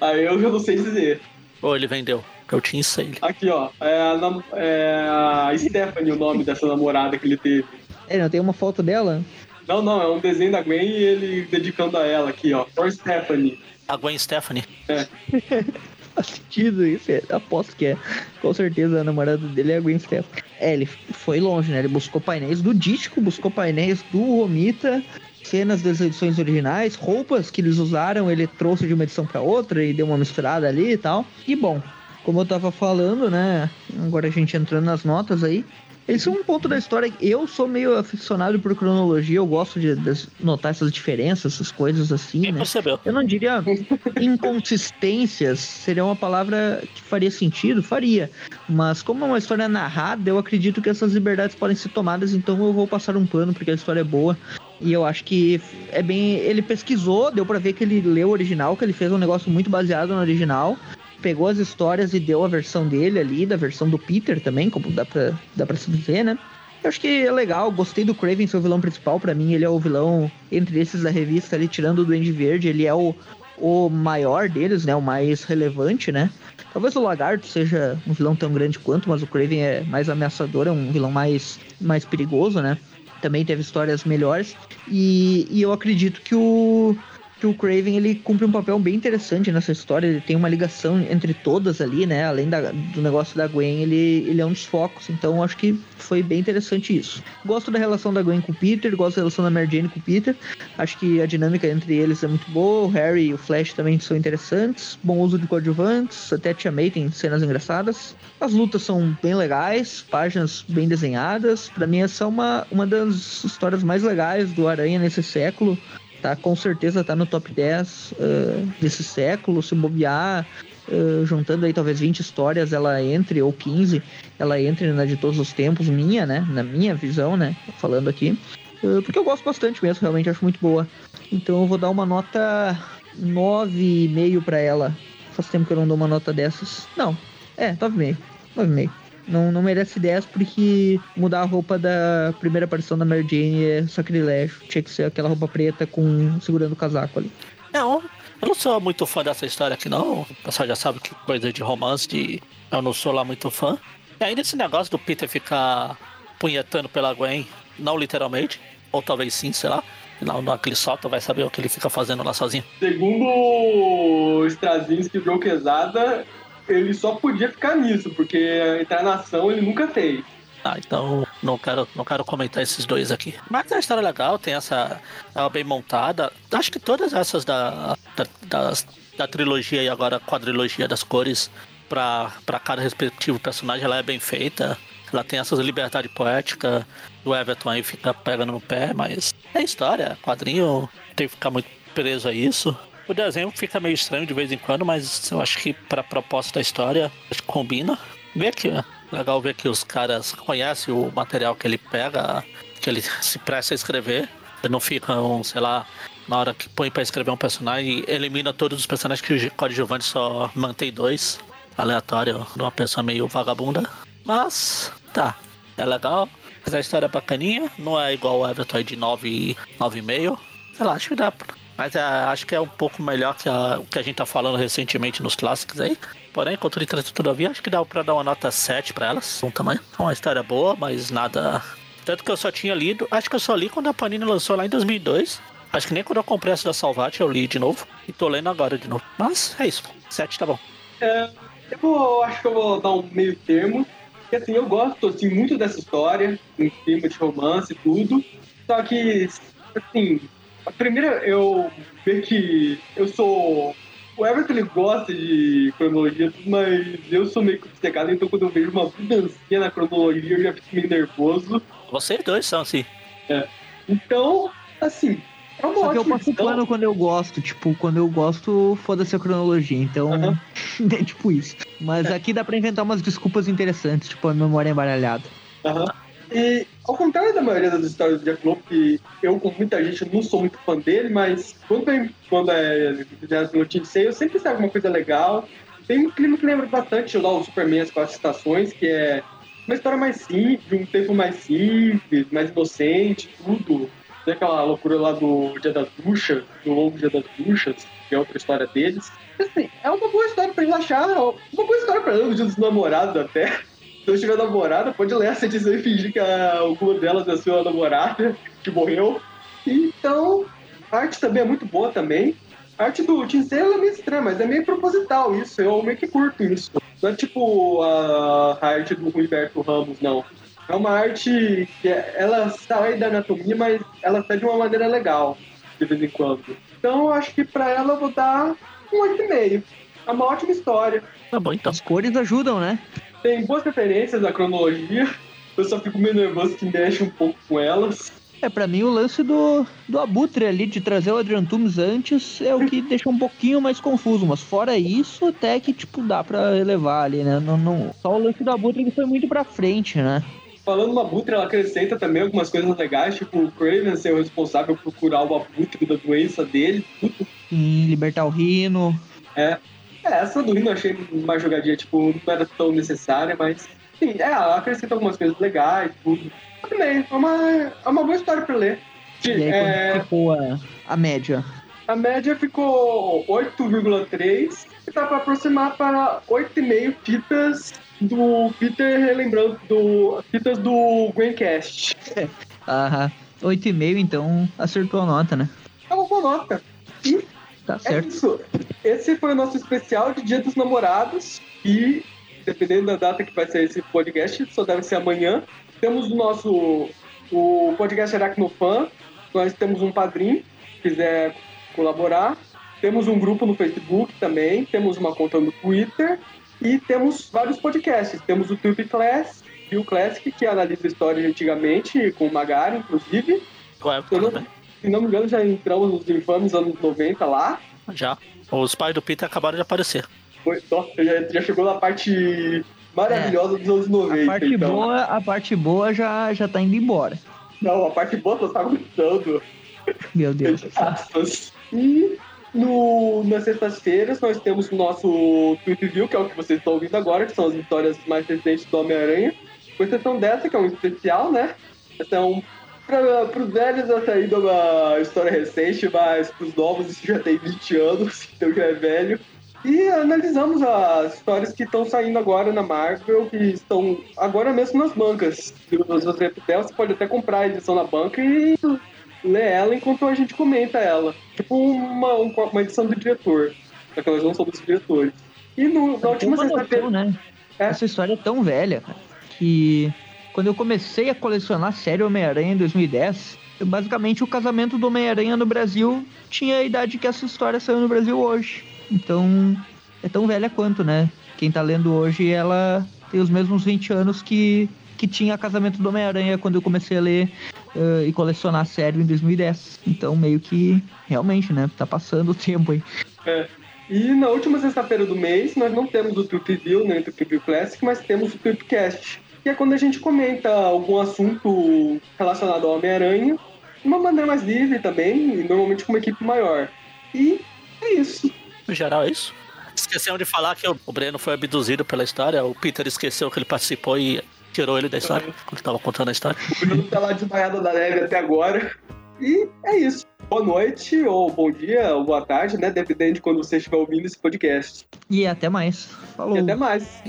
Aí eu já não sei dizer. Ou ele vendeu? Eu tinha isso aí. Aqui, ó. É a, é a Stephanie o nome dessa namorada que ele teve. é, não tem uma foto dela? Não, não, é um desenho da Gwen e ele dedicando a ela aqui, ó. For Stephanie. A Gwen Stephanie. [laughs] Faz sentido isso, é, aposto que é. Com certeza a namorada dele é a Gwen Stefani. É, ele foi longe, né? Ele buscou painéis do Dístico, buscou painéis do Romita, cenas das edições originais, roupas que eles usaram, ele trouxe de uma edição pra outra e deu uma misturada ali e tal. E bom, como eu tava falando, né? Agora a gente entrando nas notas aí. Esse é um ponto da história. que Eu sou meio aficionado por cronologia, eu gosto de, de notar essas diferenças, essas coisas assim, Quem né? percebeu? Eu não diria [laughs] inconsistências, seria uma palavra que faria sentido, faria. Mas como é uma história narrada, eu acredito que essas liberdades podem ser tomadas, então eu vou passar um pano porque a história é boa. E eu acho que é bem. Ele pesquisou, deu pra ver que ele leu o original, que ele fez um negócio muito baseado no original. Pegou as histórias e deu a versão dele ali, da versão do Peter também, como dá pra, dá pra se dizer, né? Eu acho que é legal, gostei do Craven ser o vilão principal, pra mim ele é o vilão entre esses da revista ali, tirando o Duende Verde, ele é o, o maior deles, né? O mais relevante, né? Talvez o Lagarto seja um vilão tão grande quanto, mas o Craven é mais ameaçador, é um vilão mais, mais perigoso, né? Também teve histórias melhores. E, e eu acredito que o, que o Craven ele cumpre um papel bem interessante nessa história. Ele tem uma ligação entre todas ali, né? Além da- do negócio da Gwen, ele, ele é um dos focos. Então acho que foi bem interessante isso. Gosto da relação da Gwen com o Peter, gosto da relação da Mary Jane com o Peter. Acho que a dinâmica entre eles é muito boa. O Harry e o Flash também são interessantes. Bom uso de coadjuvantes. Até a Tia May tem cenas engraçadas. As lutas são bem legais, páginas bem desenhadas. Pra mim, essa é uma, uma das histórias mais legais do Aranha nesse século tá com certeza tá no top 10 ah, desse século, se bobear, ah, juntando aí talvez 20 histórias, ela entre, ou 15, ela entre na de todos os tempos, minha, né? Na minha visão, né? Falando aqui. Uh, porque eu gosto bastante mesmo, realmente acho muito boa. Então eu vou dar uma nota 9,5 pra ela. Faz tempo que eu não dou uma nota dessas. Não, é, 9,5. 9,5. Não, não merece 10 porque mudar a roupa da primeira aparição da Mary Jane é sacrilégio. Tinha que ser aquela roupa preta com segurando o casaco ali. Não, eu não sou muito fã dessa história aqui, não. O pessoal já sabe que coisa de romance, de... eu não sou lá muito fã. E ainda esse negócio do Peter ficar punhetando pela Gwen, não literalmente, ou talvez sim, sei lá. Não, naquele solta vai saber o que ele fica fazendo lá sozinho. Segundo e o Joe Quesada, ele só podia ficar nisso, porque entrar na ação ele nunca fez. Ah, então não quero, não quero comentar esses dois aqui. Mas a história é legal, tem essa. Ela bem montada. Acho que todas essas da, da, da trilogia e agora quadrilogia das cores pra cada respectivo personagem, ela é bem feita. Ela tem essas liberdade poética. O Everton aí fica pegando no pé, mas é história, quadrinho, tem que ficar muito preso a isso. O desenho fica meio estranho de vez em quando, mas eu acho que pra proposta da história que combina. Vê aqui, ó. Legal ver que os caras conhecem o material que ele pega, que ele se presta a escrever. E não ficam, sei lá, na hora que põe pra escrever um personagem, elimina todos os personagens que o coadjuvante só mantém dois. Aleatório, de uma pessoa meio vagabunda. Mas, tá. É legal. Mas a história é bacaninha. Não é igual o Everton de 9, 9,5. Sei lá, acho que dá. Mas é, acho que é um pouco melhor que a- o que a gente tá falando recentemente nos clássicos aí. Porém, contudo, entretanto, todavia, acho que dá pra dar uma nota 7 pra elas. Um tamanho. É uma história boa, mas nada. Tanto que eu só tinha lido. Acho que eu só li quando a Panini lançou lá em 2002. Acho que nem quando eu comprei essa da Salvat eu li de novo. E tô lendo agora de novo. Mas é isso. 7 tá bom. É, eu vou, acho que eu vou dar um meio termo. Porque assim, eu gosto assim, muito dessa história, em clima de romance e tudo. Só que, assim, a primeira eu ver que eu sou. O Everton ele gosta de cronologia, mas eu sou meio complicado, então quando eu vejo uma mudancinha na cronologia eu já fico meio nervoso. Vocês dois são assim. Então, assim, é uma Só que eu passo edição. pano quando eu gosto. Tipo, quando eu gosto, foda-se a cronologia. Então, [laughs] é tipo isso. Mas aqui dá pra inventar umas desculpas interessantes, tipo a memória embaralhada. Aham. E ao contrário da maioria das histórias do Jack Lowe, que eu, como muita gente, não sou muito fã dele, mas quando é, quando é Jazz Sei, eu sempre sei alguma coisa legal. Tem um clima que lembra bastante lá o Superman as quatro estações, que é uma história mais simples, um tempo mais simples, mais inocente, tudo. Tem aquela loucura lá do Dia das Bruxas, do longo Dia das Bruxas, que é outra história deles. Assim, é uma boa história pra relaxar, uma boa história pra ler no Dia dos Namorados até. Se eu tiver namorada, pode ler essa edição e fingir que alguma delas é sua namorada, que morreu. Então, a arte também é muito boa também. A arte do ela é meio estranha, mas é meio proposital isso. Eu meio que curto isso. Não é tipo a, a arte do Humberto Ramos, não. É uma arte que é- ela sai da anatomia, mas ela sai de uma maneira legal, de vez em quando. Então, eu acho que pra ela eu vou dar um 8,5. É uma ótima história. Tá bom então. As cores ajudam, né? Tem boas referências à cronologia. Eu só fico meio nervoso que mexe um pouco com elas. É, pra mim o lance do, do Abutre ali, de trazer o Adrian Toomes antes, é o que [laughs] deixa um pouquinho mais confuso. Mas fora isso, até que, tipo, dá pra elevar ali, né? Não, não... Só o lance do Abutre que foi muito pra frente, né? Falando no Abutre, ela acrescenta também algumas coisas legais, tipo o Craven ser o responsável por curar o Abutre da doença dele. Tudo. Em Libertar o Rino. É, essa do Rino eu achei uma jogadinha, tipo, não era tão necessária, mas. Sim, é, ela acrescenta algumas coisas legais, tudo. Também, é uma, é uma boa história pra ler. E aí, É, quando ficou a, a média? a média ficou 8,3 e tá pra aproximar para 8,5 fitas do Peter relembrando do fitas do Gwencast. [laughs] Aham. 8,5, então acertou a nota, né? É uma boa nota. E Tá é certo. isso. Esse foi o nosso especial de Dia dos Namorados e dependendo da data que vai sair esse podcast, só deve ser amanhã. Temos o nosso o podcast Aracnofan. Nós temos um padrinho, se quiser colaborar. Temos um grupo no Facebook também, temos uma conta no Twitter e temos vários podcasts. Temos o Tube Class e o Classic, que analisa história de antigamente, com o Magari, inclusive. O Everton Eu não- também. Se não me engano, já entramos nos infames anos 90 lá. Já. Os pais do Peter acabaram de aparecer. Foi, nossa, já, já chegou na parte maravilhosa dos anos 90. A parte então. boa, a parte boa já, já tá indo embora. Não, a parte boa eu tava gritando. Meu Deus. E no, nas sextas-feiras nós temos o nosso Tweet View, que é o que vocês estão ouvindo agora, que são as histórias mais recentes do Homem-Aranha. Com exceção dessa, que é um especial, né? Então, para os velhos essa ainda é uma história recente, mas para os novos isso já tem 20 anos, [laughs] então já é velho. E analisamos as histórias que estão saindo agora na Marvel, que estão agora mesmo nas bancas. Se você puder, você pode até comprar a edição na banca e ler ela enquanto a gente comenta ela. Tipo uma, uma edição do diretor. Só que elas não são dos diretores. E no, na última Uma noção, sexta-feira. né? É. Essa história é tão velha, cara, que quando eu comecei a colecionar série Homem-Aranha em 2010, basicamente o casamento do Homem-Aranha no Brasil tinha a idade que essa história saiu no Brasil hoje. Então, é tão velha quanto, né? Quem tá lendo hoje, ela tem os mesmos 20 anos que, que tinha casamento do Homem-Aranha quando eu comecei a ler eh, e colecionar série em 2010. Então, meio que, realmente, né? Tá passando o tempo aí. E na última sexta-feira do mês, nós não temos o Trip View, nem o Trip View Classic, mas temos o Tripcast, que é quando a gente comenta algum assunto relacionado ao Homem-Aranha, de uma maneira mais livre também, e normalmente com uma equipe maior. E é isso. No geral, é isso. Esquecemos de falar que o Breno foi abduzido pela história. O Peter esqueceu que ele participou e tirou ele da história, quando tava contando a história. O Bruno tá lá desmaiado da neve até agora. E é isso. Boa noite, ou bom dia, ou boa tarde, né? Dependendo de quando você estiver ouvindo esse podcast. E até mais. Falou. E até mais.